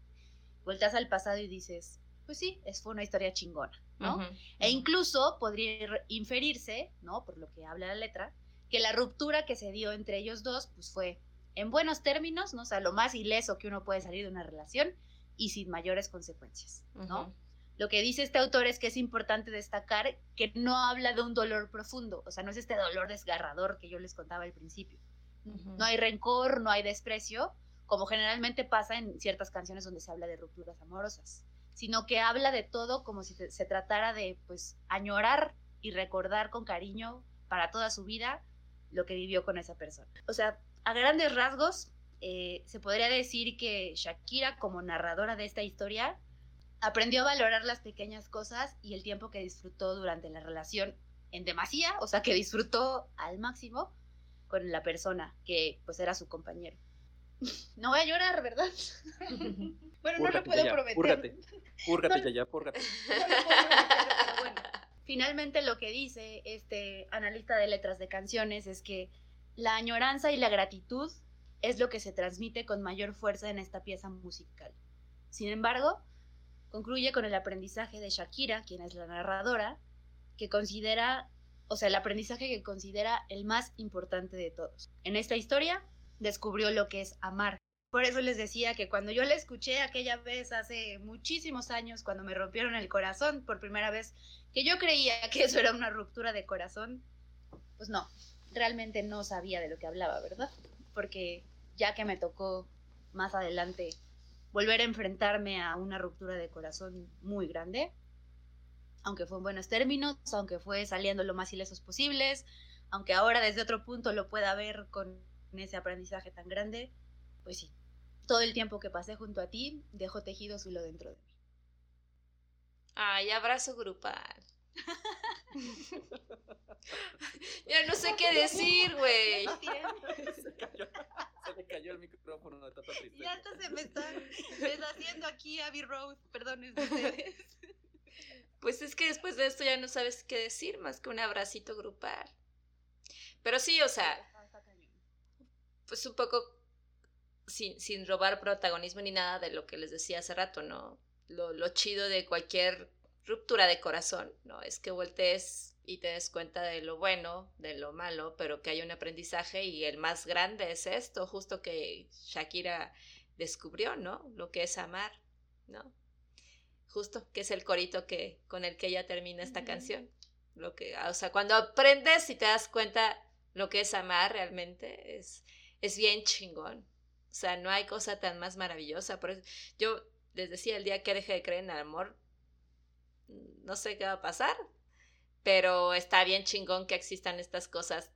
vueltas al pasado y dices, pues sí, es, fue una historia chingona, ¿no? Ujú, E ujú. incluso podría ir- inferirse, ¿no? Por lo que habla la letra, que la ruptura que se dio entre ellos dos, pues fue en buenos términos, ¿no? O sea, lo más ileso que uno puede salir de una relación y sin mayores consecuencias, ¿no? Lo que dice este autor es que es importante destacar que no habla de un dolor profundo, o sea, no es este dolor desgarrador que yo les contaba al principio. No hay rencor, no hay desprecio, como generalmente pasa en ciertas canciones donde se habla de rupturas amorosas, sino que habla de todo como si se tratara de, pues, añorar y recordar con cariño para toda su vida lo que vivió con esa persona. O sea, a grandes rasgos, eh, se podría decir que Shakira, como narradora de esta historia, aprendió a valorar las pequeñas cosas y el tiempo que disfrutó durante la relación en demasía, o sea, que disfrutó al máximo con la persona que pues era su compañero. *laughs* No voy a llorar, ¿verdad? *laughs* bueno, no lo Púrgate, puedo ya, prometer. Púrgate, púrgate, *laughs* No- ya, ya, púrgate. No lo puedo prometer, pero bueno. Finalmente lo que dice este analista de letras de canciones es que la añoranza y la gratitud es lo que se transmite con mayor fuerza en esta pieza musical. Sin embargo, concluye con el aprendizaje de Shakira, quien es la narradora, que considera, o sea, el aprendizaje que considera el más importante de todos. En esta historia descubrió lo que es amar. Por eso les decía que cuando yo la escuché aquella vez hace muchísimos años, cuando me rompieron el corazón por primera vez, que yo creía que eso era una ruptura de corazón, pues no, realmente no sabía de lo que hablaba, ¿verdad? Porque ya que me tocó más adelante volver a enfrentarme a una ruptura de corazón muy grande, aunque fue en buenos términos, aunque fue saliendo lo más ilesos posibles, aunque ahora desde otro punto lo pueda ver con ese aprendizaje tan grande, pues sí, todo el tiempo que pasé junto a ti dejó tejido su hilo dentro de mí. Ay, abrazo grupal. *laughs* ya no sé qué decir, güey. Se cayó, se me cayó el micrófono de tanta tristeza. Ya hasta se me está deshaciendo aquí Abby Rose, perdón ustedes. Pues es que después de esto ya no sabes qué decir más que un abracito grupal. Pero sí, o sea, pues un poco sin, sin robar protagonismo ni nada de lo que les decía hace rato, ¿no? Lo, lo chido de cualquier ruptura de corazón, ¿no? Es que voltees y te des cuenta de lo bueno, de lo malo, pero que hay un aprendizaje y el más grande es esto, justo que Shakira descubrió, ¿no? Lo que es amar, ¿no? Justo, que es el corito que, con el que ella termina esta canción. Lo que, o sea, cuando aprendes y te das cuenta lo que es amar realmente, es, es bien chingón. O sea, no hay cosa tan más maravillosa. Por eso, yo les decía, el día que deje de creer en el amor, no sé qué va a pasar, pero está bien chingón que existan estas cosas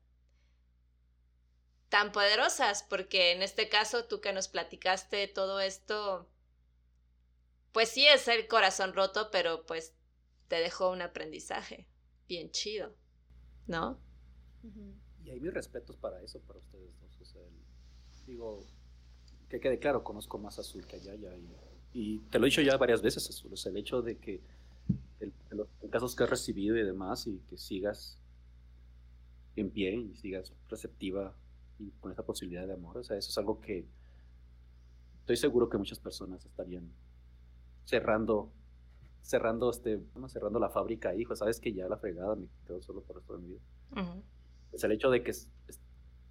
tan poderosas, porque en este caso tú que nos platicaste todo esto, pues sí es el corazón roto, pero pues te dejó un aprendizaje bien chido, ¿no? Y hay mis respetos para eso, para ustedes dos. O sea, el- digo, que quede claro, conozco más a Azul que a Yaya. Y, y te lo he dicho ya varias veces, Azul. O sea, el hecho de que el, de los casos que has recibido y demás, y que sigas en pie y sigas receptiva y con esa posibilidad de amor. O sea, eso es algo que estoy seguro que muchas personas estarían cerrando cerrando este bueno, cerrando la fábrica hijo sabes que ya la fregada me quedo solo por el resto de mi vida Ujú. pues el hecho de que es- es-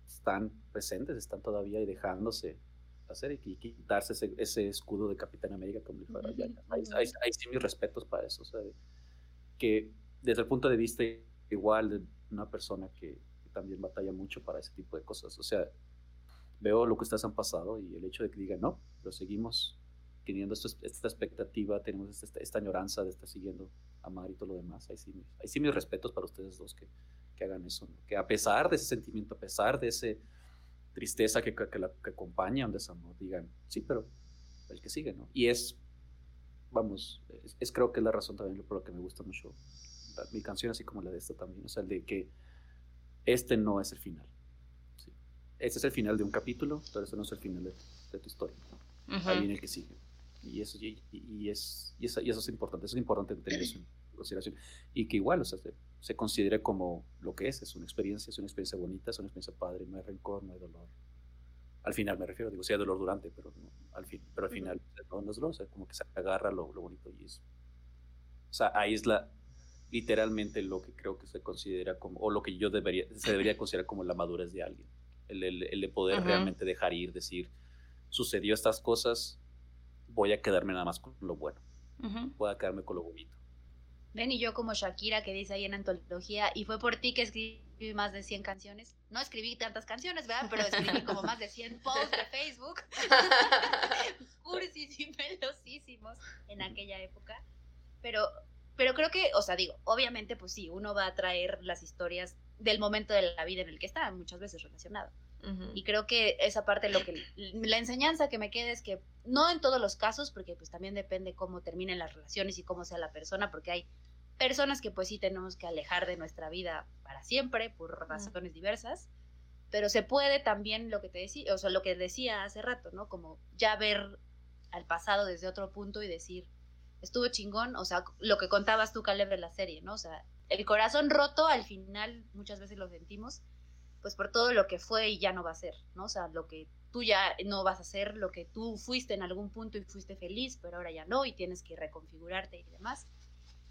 están presentes, están todavía y dejándose hacer y, qui- quitarse ese, ese escudo de Capitán América como dijo Ujú, Yaya. Ahí, ahí- ahí sí mis respetos para eso, o sea, de- que desde el punto de vista igual de una persona que, que también batalla mucho para ese tipo de cosas, o sea, veo lo que ustedes han pasado y el hecho de que digan, no, lo seguimos teniendo esto- esta expectativa, tenemos esta, esta añoranza de estar siguiendo a Mar y todo lo demás, ahí sí, mis- ahí sí mis respetos para ustedes dos que, que hagan eso, ¿no? que a pesar de ese sentimiento, a pesar de esa tristeza que, que, que la, que acompaña a un desamor, digan, sí, pero el que sigue, ¿no? Y es, vamos, es, es creo que es la razón también por la que me gusta mucho la- mi canción, así como la de esta también, o sea, el de que este no es el final. ¿sí? Este es el final de un capítulo, pero este no es el final de, de tu historia. ¿no? Ujú. Ahí viene el que sigue. Y eso, y, y- es, y, eso, y eso es importante, eso es importante tener eso en consideración. Y que igual, o sea, se, se considere como lo que es, es una experiencia, es una experiencia bonita, es una experiencia padre, no hay rencor, no hay dolor. Al final me refiero, digo, sí hay dolor durante, pero no, al fin, pero al final no, no es dolor, o sea, como que se agarra lo, lo bonito y es. O sea, ahí es la literalmente lo que creo que se considera como, o lo que yo debería, se debería *clears throat* considerar como la madurez de alguien. El, el- el de poder realmente dejar ir, decir, sucedió estas cosas, voy a quedarme nada más con lo bueno, Ujú. voy a quedarme con lo bonito. Ven y yo como Shakira que dice ahí en antología, y fue por ti que escribí más de 100 canciones. No escribí tantas canciones, ¿verdad? Pero escribí como más de 100 posts de Facebook. *laughs* Cursis y melosísimos en aquella época. Pero, pero creo que, o sea, digo, obviamente pues sí, uno va a traer las historias del momento de la vida en el que está, muchas veces relacionado. Y creo que esa parte, lo que la enseñanza que me queda es que no en todos los casos, porque pues también depende cómo terminen las relaciones y cómo sea la persona, porque hay personas que pues sí tenemos que alejar de nuestra vida para siempre por razones diversas, pero se puede también lo que te decía, o sea, lo que decía hace rato, ¿no? Como ya ver al pasado desde otro punto y decir, estuvo chingón, o sea, lo que contabas tú, Caleb, de la serie, ¿no? O sea, el corazón roto al final muchas veces lo sentimos, pues por todo lo que fue y ya no va a ser, ¿no? O sea, lo que tú ya no vas a hacer, lo que tú fuiste en algún punto y fuiste feliz, pero ahora ya no y tienes que reconfigurarte y demás.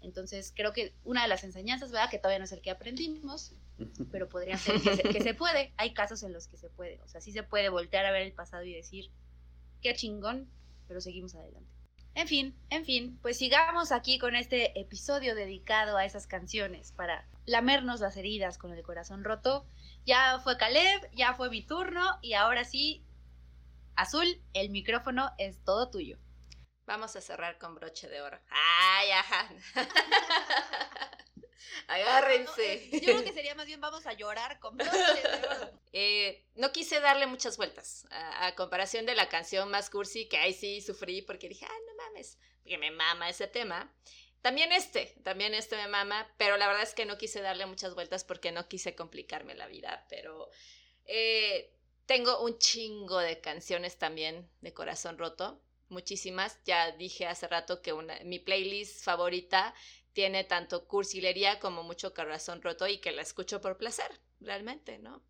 Entonces, creo que una de las enseñanzas, ¿verdad? Que todavía no es el que aprendimos, *laughs* pero podría ser que se, que se puede. Hay casos en los que se puede. O sea, sí se puede voltear a ver el pasado y decir, qué chingón, pero seguimos adelante. En fin, en fin, pues sigamos aquí con este episodio dedicado a esas canciones para lamernos las heridas con el corazón roto. Ya fue Caleb, ya fue mi turno y ahora sí, Azul, el micrófono es todo tuyo. Vamos a cerrar con broche de oro. ¡Ay, ajá! *laughs* Agárrense. Yo creo que sería más bien vamos a llorar con broche de oro. *laughs* Eh, no quise darle muchas vueltas a, a comparación de la canción más cursi que ahí sí sufrí porque dije, ah, no mames, porque me mama ese tema. También este, también este me mama, pero la verdad es que no quise darle muchas vueltas porque no quise complicarme la vida, pero eh, tengo un chingo de canciones también de corazón roto, muchísimas. Ya dije hace rato que una, mi playlist favorita tiene tanto cursilería como mucho corazón roto y que la escucho por placer, realmente, ¿no?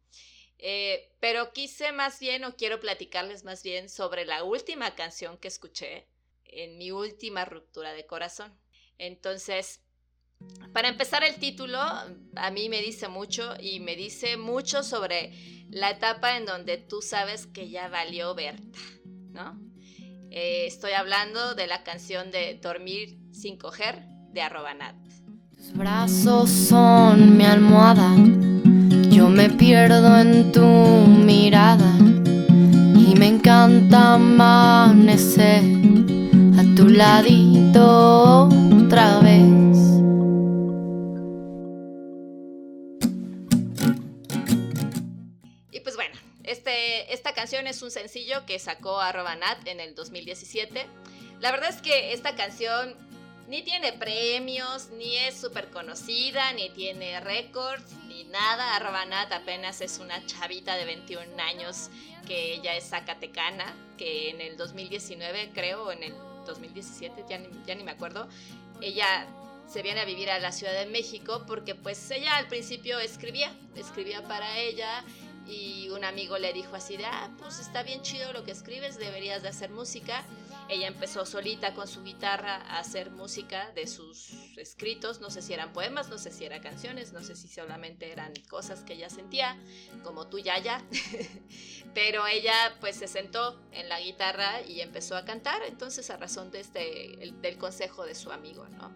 Eh, pero quise más bien, o quiero platicarles más bien sobre la última canción que escuché en mi última ruptura de corazón. Entonces, para empezar el título, a mí me dice mucho y me dice mucho sobre la etapa en donde tú sabes que ya valió Berta, ¿no? Eh, estoy hablando de la canción de Dormir sin coger de Arrobanat. Tus brazos son mi almohada, yo me pierdo en tu mirada y me encanta amanecer a tu ladito otra vez. Y pues bueno, Eh, esta canción es un sencillo que sacó arroba Nat en el 2017. La verdad es que esta canción ni tiene premios, ni es súper conocida, ni tiene récords, ni nada. Arroba Nat apenas es una chavita de 21 años que ella es zacatecana, que en el 2019 creo, o en el 2017, ya ni, ya ni me acuerdo, ella se viene a vivir a la Ciudad de México porque pues ella al principio escribía, escribía para ella y un amigo le dijo así de, ah, pues está bien chido lo que escribes, deberías de hacer música. Ella empezó solita con su guitarra a hacer música de sus escritos, no sé si eran poemas, no sé si eran canciones, no sé si solamente eran cosas que ella sentía, como tú ya ya. *laughs* Pero ella pues se sentó en la guitarra y empezó a cantar, entonces a razón de este, el, del consejo de su amigo, ¿no?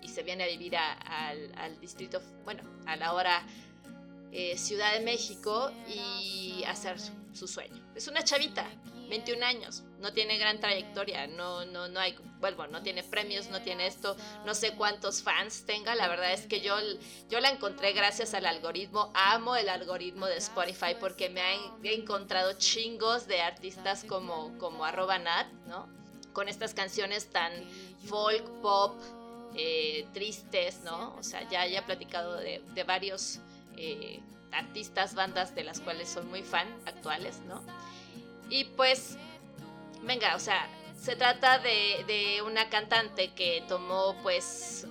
Y se viene a vivir al distrito, bueno, a la hora eh, Ciudad de México y hacer su sueño. Es una chavita, 21 años, no tiene gran trayectoria, no, no, no hay, vuelvo, no tiene premios, no tiene esto, no sé cuántos fans tenga, la verdad es que yo, yo la encontré gracias al algoritmo, amo el algoritmo de Spotify porque me ha encontrado chingos de artistas como, como arroba nat, ¿no? Con estas canciones tan folk, pop, eh, tristes, ¿no? O sea, ya, ya he platicado de, de varios eh, artistas, bandas de las cuales soy muy fan actuales, ¿no? Y pues, venga, o sea, se trata de, de una cantante que tomó pues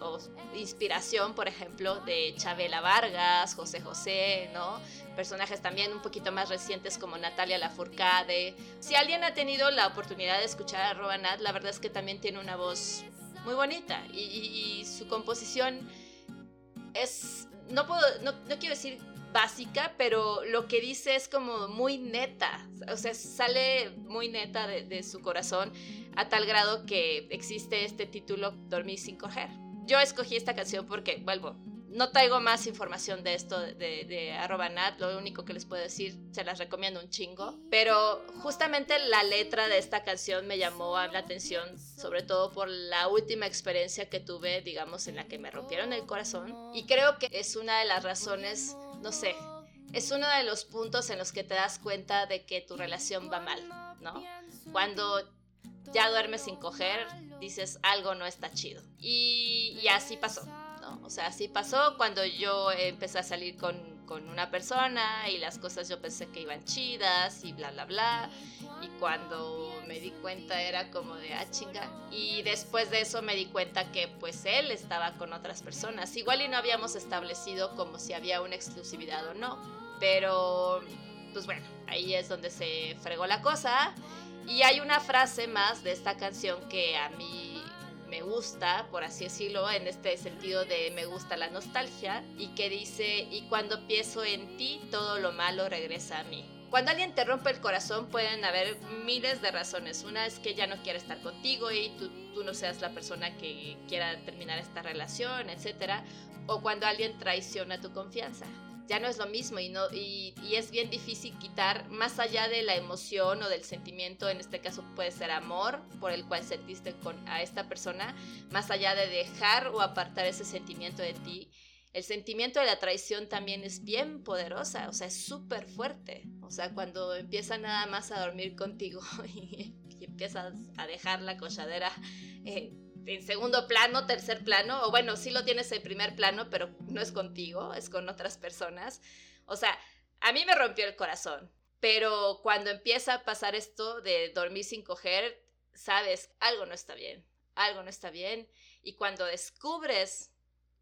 inspiración, por ejemplo, de Chabela Vargas, José José, ¿no? Personajes también un poquito más recientes como Natalia Lafourcade. Si alguien ha tenido la oportunidad de escuchar a Robanat, la verdad es que también tiene una voz muy bonita y, y, su composición es no puedo, no, no, quiero decir básica, pero lo que dice es como muy neta, o sea, sale muy neta de, de su corazón a tal grado que existe este título, Dormir sin coger. Yo escogí esta canción porque, vuelvo, no traigo más información de esto de, de, arroba nat, lo único que les puedo decir, se las recomiendo un chingo. Pero justamente la letra de esta canción me llamó la atención, sobre todo por la última experiencia que tuve, digamos, en la que me rompieron el corazón. Y creo que es una de las razones, no sé, es uno de los puntos en los que te das cuenta de que tu relación va mal, ¿no? Cuando ya duermes sin coger, dices algo no está chido. Y, y así pasó. O sea, así pasó cuando yo empecé a salir con, con, una persona y las cosas yo pensé que iban chidas y bla, bla, bla. Y cuando me di cuenta era como de, ah, chinga. Y después de eso me di cuenta que pues él estaba con otras personas. Igual y no habíamos establecido como si había una exclusividad o no. Pero, pues bueno, ahí es donde se fregó la cosa. Y hay una frase más de esta canción que a mí me gusta, por así decirlo, en este sentido de me gusta la nostalgia, y que dice, y cuando pienso en ti, todo lo malo regresa a mí. Cuando alguien te rompe el corazón pueden haber miles de razones. Una es que ya no quiere estar contigo y tú, tú no seas la persona que quiera terminar esta relación, etc. O cuando alguien traiciona tu confianza ya no es lo mismo y, no, y, es bien difícil quitar más allá de la emoción o del sentimiento, en este caso puede ser amor por el cual sentiste con, a esta persona, más allá de dejar o apartar ese sentimiento de ti. El sentimiento de la traición también es bien poderosa, o sea, es súper fuerte. O sea, cuando empieza nada más a dormir contigo *laughs* y, y empiezas a dejar la colladera eh, en segundo plano, tercer plano, o bueno, sí lo tienes en primer plano, pero no es contigo, es con otras personas. O sea, a mí me rompió el corazón, pero cuando empieza a pasar esto de dormir sin coger, sabes, algo no está bien, algo no está bien, y cuando descubres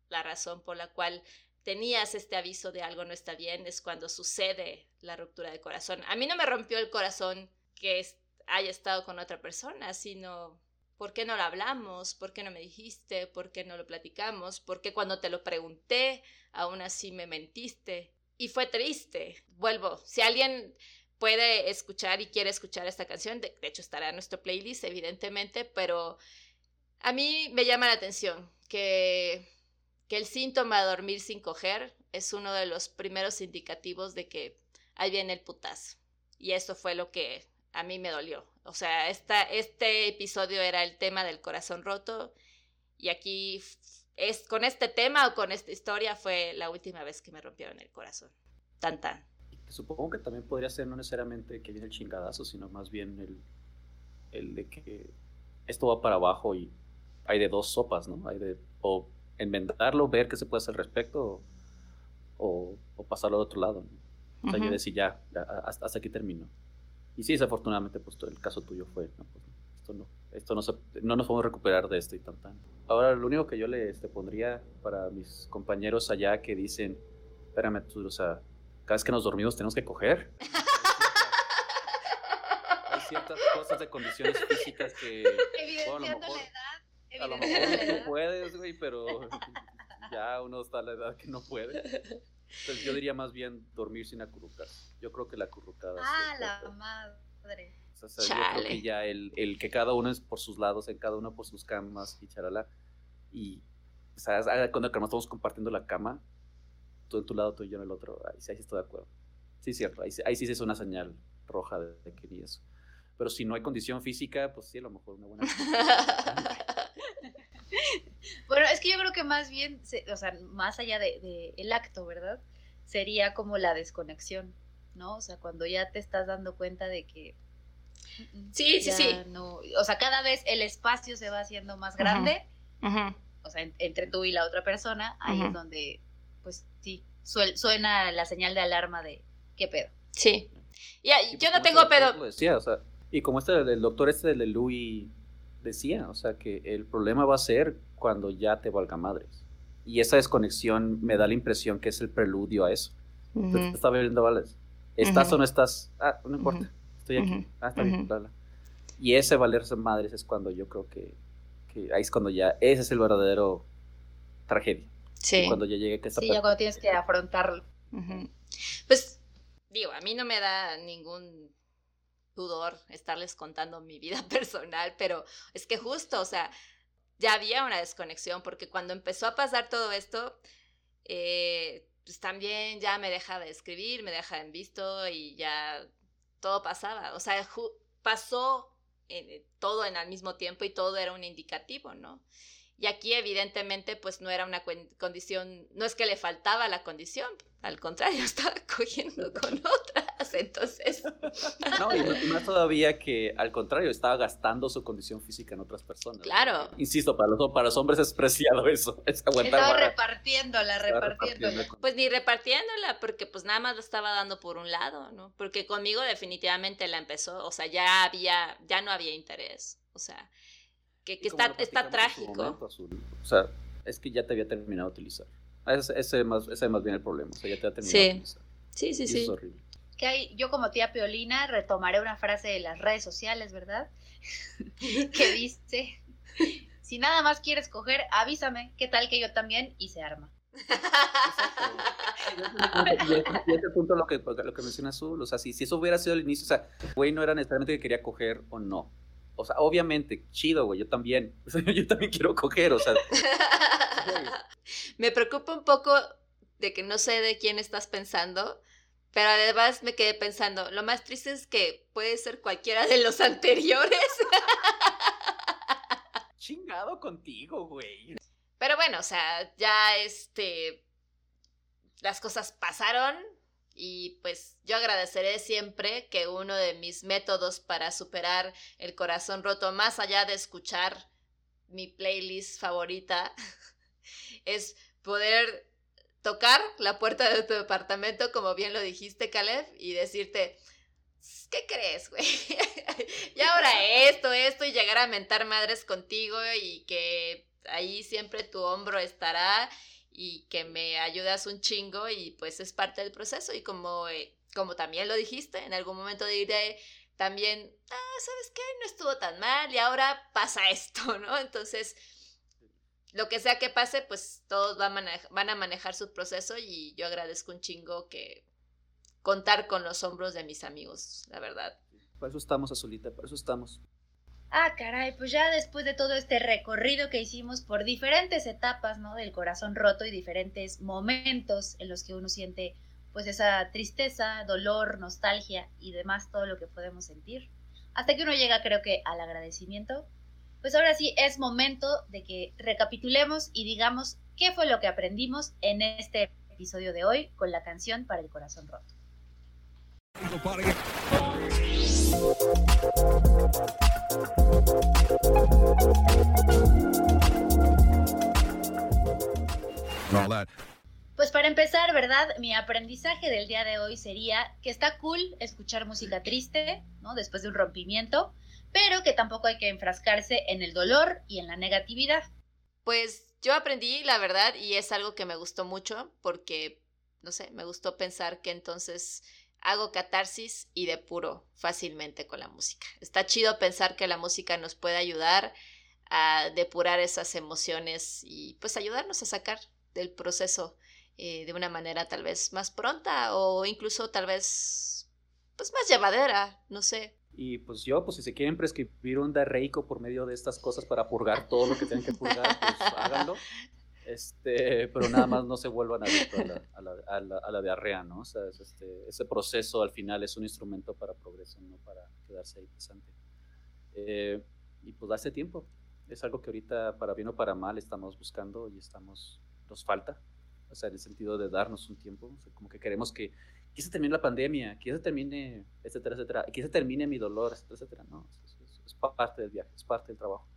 la razón por la cual tenías este aviso de algo no está bien, es cuando sucede la ruptura del corazón. A mí no me rompió el corazón que haya estado con otra persona, sino ¿Por qué no lo hablamos? ¿Por qué no me dijiste? ¿Por qué no lo platicamos? ¿Por qué cuando te lo pregunté aún así me mentiste? Y fue triste. Vuelvo, si alguien puede escuchar y quiere escuchar esta canción, de, hecho estará en nuestro playlist evidentemente, pero a mí me llama la atención que, que el síntoma de dormir sin coger es uno de los primeros indicativos de que ahí viene el putazo. Y eso fue lo que a mí me dolió. O sea, esta, este episodio era el tema del corazón roto y aquí es con este tema o con esta historia fue la última vez que me rompieron el corazón. Tan tan. supongo que también podría ser no necesariamente que viene el chingadazo, sino más bien el, el de que esto va para abajo y hay de dos sopas, ¿no? Hay de o enmendarlo, ver qué se puede hacer al respecto o, o pasarlo al otro lado. ¿no? O sea, yo decía ya, ya, hasta, hasta aquí terminó. Y sí, desafortunadamente, pues el caso tuyo fue, no, pues, esto no, esto no, se, no nos podemos recuperar de esto y tan tan. Ahora, lo único que yo le este, pondría para mis compañeros allá que dicen, espérame, tú, o sea, cada vez que nos dormimos tenemos que coger. *laughs* Hay ciertas cosas de condiciones físicas que... bueno, a lo Evidenciando mejor- la edad. a lo mejor tú puedes, güey, pero ya uno está a la edad que no puede. *laughs* Entonces yo diría más bien dormir sin acurrucar. Yo creo que la acurrucada. Ah, la madre. o sea, yo creo Chale. que ya el, el que cada uno es por sus lados, en cada uno por sus camas y charala. Y, o sea, cuando estamos compartiendo la cama, tú en tu lado, tú y yo en el otro, ahí sí, ahí sí estoy de acuerdo. Sí, cierto, ahí, sí- ahí sí es una señal roja de, de que ni eso. Pero si no hay condición física, pues sí, a lo mejor una buena. *laughs* *laughs* Bueno, es que yo creo que más bien, se- o sea, más allá de, de el acto, ¿verdad? Sería como la desconexión, ¿no? O sea, cuando ya te estás dando cuenta de que... Sí, sí, ya sí. No, o sea, cada vez el espacio se va haciendo más grande, o sea, en- entre tú y la otra persona, ahí es donde, pues sí, suel- suena la señal de alarma de qué pedo. Sí. Ya, Y yo pues no tengo doctor pedo. lo decía, o sea, y como este el doctor este de Louis decía, o sea, que el problema va a ser cuando ya te valga madres. Y esa desconexión me da la impresión que es el preludio a eso. Entonces, Ujú. te está viendo vales. ¿Estás o no estás? Ah, no importa. Estoy aquí. Ah, está bien. Bla, bla. Y ese valerse madres es cuando yo creo que, que ahí es cuando ya, ese es el verdadero tragedia. Sí. Cuando ya llegue que Sí, ya cuando tienes que afrontarlo. Pues digo, a mí no me da ningún pudor estarles contando mi vida *laughs* personal, pero es que justo, o sea, ya había una desconexión porque cuando empezó a pasar todo esto, eh, pues también ya me deja de escribir, me deja en visto y ya todo pasaba, o sea, pasó eh, todo en al mismo tiempo y todo era un indicativo, ¿no? Y aquí evidentemente pues no era una condición, no es que le faltaba la condición, al contrario, *laughs* estaba cogiendo con *laughs* entonces... No, y más- todavía que al contrario, estaba gastando su condición física en otras personas. Claro. Insisto, para los, para los hombres es preciado eso, *laughs* es aguantar. Estaba vara. repartiéndola, Estaba repartiéndola. repartiendo. Pues ni repartiéndola, porque pues nada más lo estaba dando por un lado, ¿no? Porque conmigo definitivamente la empezó, o sea, ya había, ya no había interés, o sea, que, que está, está trágico. momento, O sea, es que ya te había terminado de utilizar. Ese, ese, más, ese es más bien el problema. O sea, ya te había terminado Sí. de utilizar. Sí, sí, Y eso sí. es horrible. Que hay, yo como tía Peolina retomaré una frase de las redes sociales, ¿verdad? *laughs* que dice, si nada más quieres coger, avísame, ¿qué tal que yo también? Y se arma. Y ese, y ese punto lo que, lo que menciona Azul, o sea, si, si eso hubiera sido el inicio, o sea, güey no era necesariamente que quería coger o no. O sea, obviamente, chido, güey, yo también. *laughs* O sea, yo también quiero coger, o sea. güey, *laughs* me preocupa un poco de que no sé de quién estás pensando, pero además me quedé pensando, lo más triste es que puede ser cualquiera de los *laughs* anteriores. chingado contigo, güey. Pero bueno, o sea, ya este, las cosas pasaron y pues yo agradeceré siempre que uno de mis métodos para superar el corazón roto, más allá de escuchar mi playlist favorita, *laughs* es poder tocar la puerta de tu departamento, como bien lo dijiste, Caleb, y decirte, ¿qué crees, güey? *laughs* y ahora esto, esto, y llegar a mentar madres contigo y que ahí siempre tu hombro estará y que me ayudas un chingo y pues es parte del proceso y como, eh, como también lo dijiste, en algún momento diré también, ah, ¿sabes qué? No estuvo tan mal y ahora pasa esto, *laughs* ¿no? Entonces, lo que sea que pase, pues todos van a, manej- van a manejar su proceso y yo agradezco un chingo que contar con los hombros de mis amigos, la verdad. Por eso estamos, Azulita, por eso estamos. Ah, caray, pues ya después de todo este recorrido que hicimos por diferentes etapas, ¿no? Del corazón roto y diferentes momentos en los que uno siente pues esa tristeza, dolor, nostalgia y demás, todo lo que podemos sentir. Hasta que uno llega, creo que, al agradecimiento. Pues ahora sí es momento de que recapitulemos y digamos qué fue lo que aprendimos en este episodio de hoy con la canción para el corazón roto. Pues para empezar, ¿verdad? Mi aprendizaje del día de hoy sería que está cool escuchar música triste, ¿no? Después de un rompimiento, pero que tampoco hay que enfrascarse en el dolor y en la negatividad. Pues yo aprendí, la verdad, y es algo que me gustó mucho porque, no sé, me gustó pensar que entonces hago catarsis y depuro fácilmente con la música. Está chido pensar que la música nos puede ayudar a depurar esas emociones y pues ayudarnos a sacar del proceso eh, de una manera tal vez más pronta o incluso tal vez pues más llevadera, no sé. Y pues yo, pues si se quieren prescribir un diarreico por medio de estas cosas para purgar todo lo que tienen que purgar, pues *laughs* háganlo. Este, pero nada más no se vuelvan adictos a la, a la, a la, a la diarrea, ¿no? O sea, es este, ese proceso al final es un instrumento para progreso, no para quedarse ahí pesante. Eh, y pues hace tiempo. Es algo que ahorita, para bien o para mal, estamos buscando y estamos, nos falta o sea, en el sentido de darnos un tiempo, o sea, como que queremos que, que se termine la pandemia, que se termine, etcétera, etcétera, que se termine mi dolor, etcétera, etcétera, no, es, es, parte del viaje, es parte del trabajo.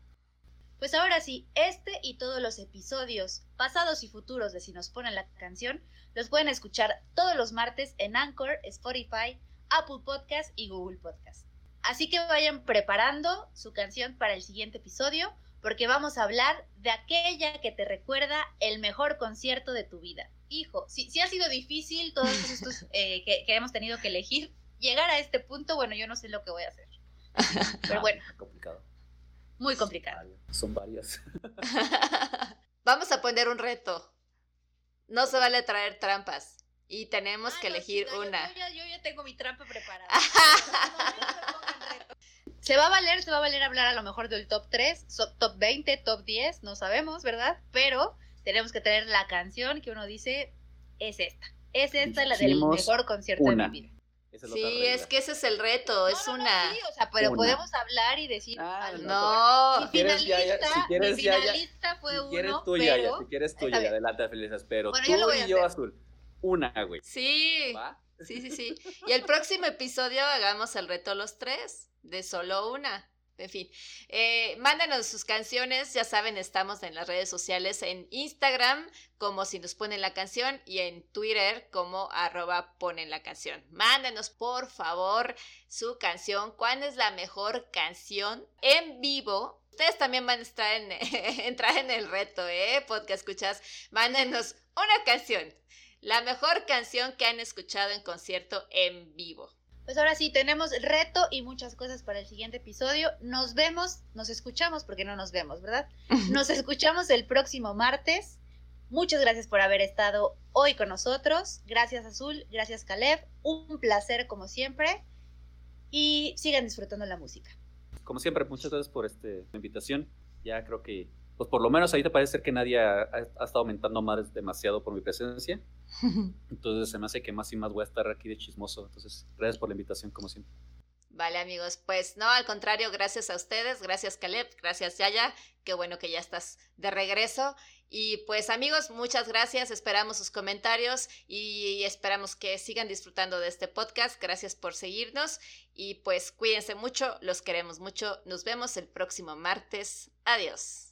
Pues ahora sí, este y todos los episodios, pasados y futuros de Si nos ponen la canción, los pueden escuchar todos los martes en Anchor, Spotify, Apple Podcast y Google Podcast. Así que vayan preparando su canción para el siguiente episodio porque vamos a hablar de aquella que te recuerda el mejor concierto de tu vida. Hijo, si, si ha sido difícil todos *laughs* estos eh, que, que, hemos tenido que elegir, llegar a este punto, bueno, yo no sé lo que voy a hacer. Pero *laughs* bueno. complicado. Muy complicado. Son varias. *laughs* vamos a poner un reto. No se vale traer trampas. Y tenemos ah, que no, elegir sí, no, una. Yo, yo, ya, yo, ya, tengo mi trampa preparada. Se va a valer, se va a valer hablar a lo mejor del top 3, top 20, top 10, no sabemos, ¿verdad? Pero tenemos que tener la canción que uno dice, es esta. Es esta la del mejor concierto una. de mi vida. Es sí, es que ese es el reto, es no, no, una. No, sí, o sea, pero una. podemos hablar y decir. Ah, no, mi finalista, ya, ya, si quieres, mi ya, finalista fue si uno. quieres tú, pero... ya, si quieres tú, ya, adelante, felices. Pero bueno, tú yo y yo, Azul, una, güey. Sí. ¿Va? Sí, sí, sí. Y el próximo episodio hagamos el reto los tres, de solo una. En fin, eh, mándanos sus canciones, ya saben, estamos en las redes sociales, en Instagram como si nos ponen la canción y en Twitter como arroba ponen la canción. Mándanos por favor su canción, cuál es la mejor canción en vivo. Ustedes también van a estar en, *laughs* entrar en el reto, ¿eh? Podcast escuchas, mándanos una canción, la mejor canción que han escuchado en concierto en vivo. Pues ahora sí, tenemos reto y muchas cosas para el siguiente episodio. Nos vemos, nos escuchamos, porque no nos vemos, ¿verdad? *laughs* Nos escuchamos el próximo martes. Muchas gracias por haber estado hoy con nosotros. Gracias Azul, gracias Caleb. Un placer como siempre. Y sigan disfrutando la música. Como siempre, muchas gracias por este, la invitación. Ya creo que, pues por lo menos ahorita parece ser que nadie ha, ha estado aumentando más demasiado por mi presencia. *laughs* Entonces se me hace que más y más voy a estar aquí de chismoso. Entonces, gracias por la invitación, como siempre. Vale, amigos, pues no, al contrario, gracias a ustedes, gracias Caleb, gracias Yaya, qué bueno que ya estás de regreso. Y pues amigos, muchas gracias, esperamos sus comentarios y esperamos que sigan disfrutando de este podcast. Gracias por seguirnos y pues cuídense mucho, los queremos mucho. Nos vemos el próximo martes. Adiós.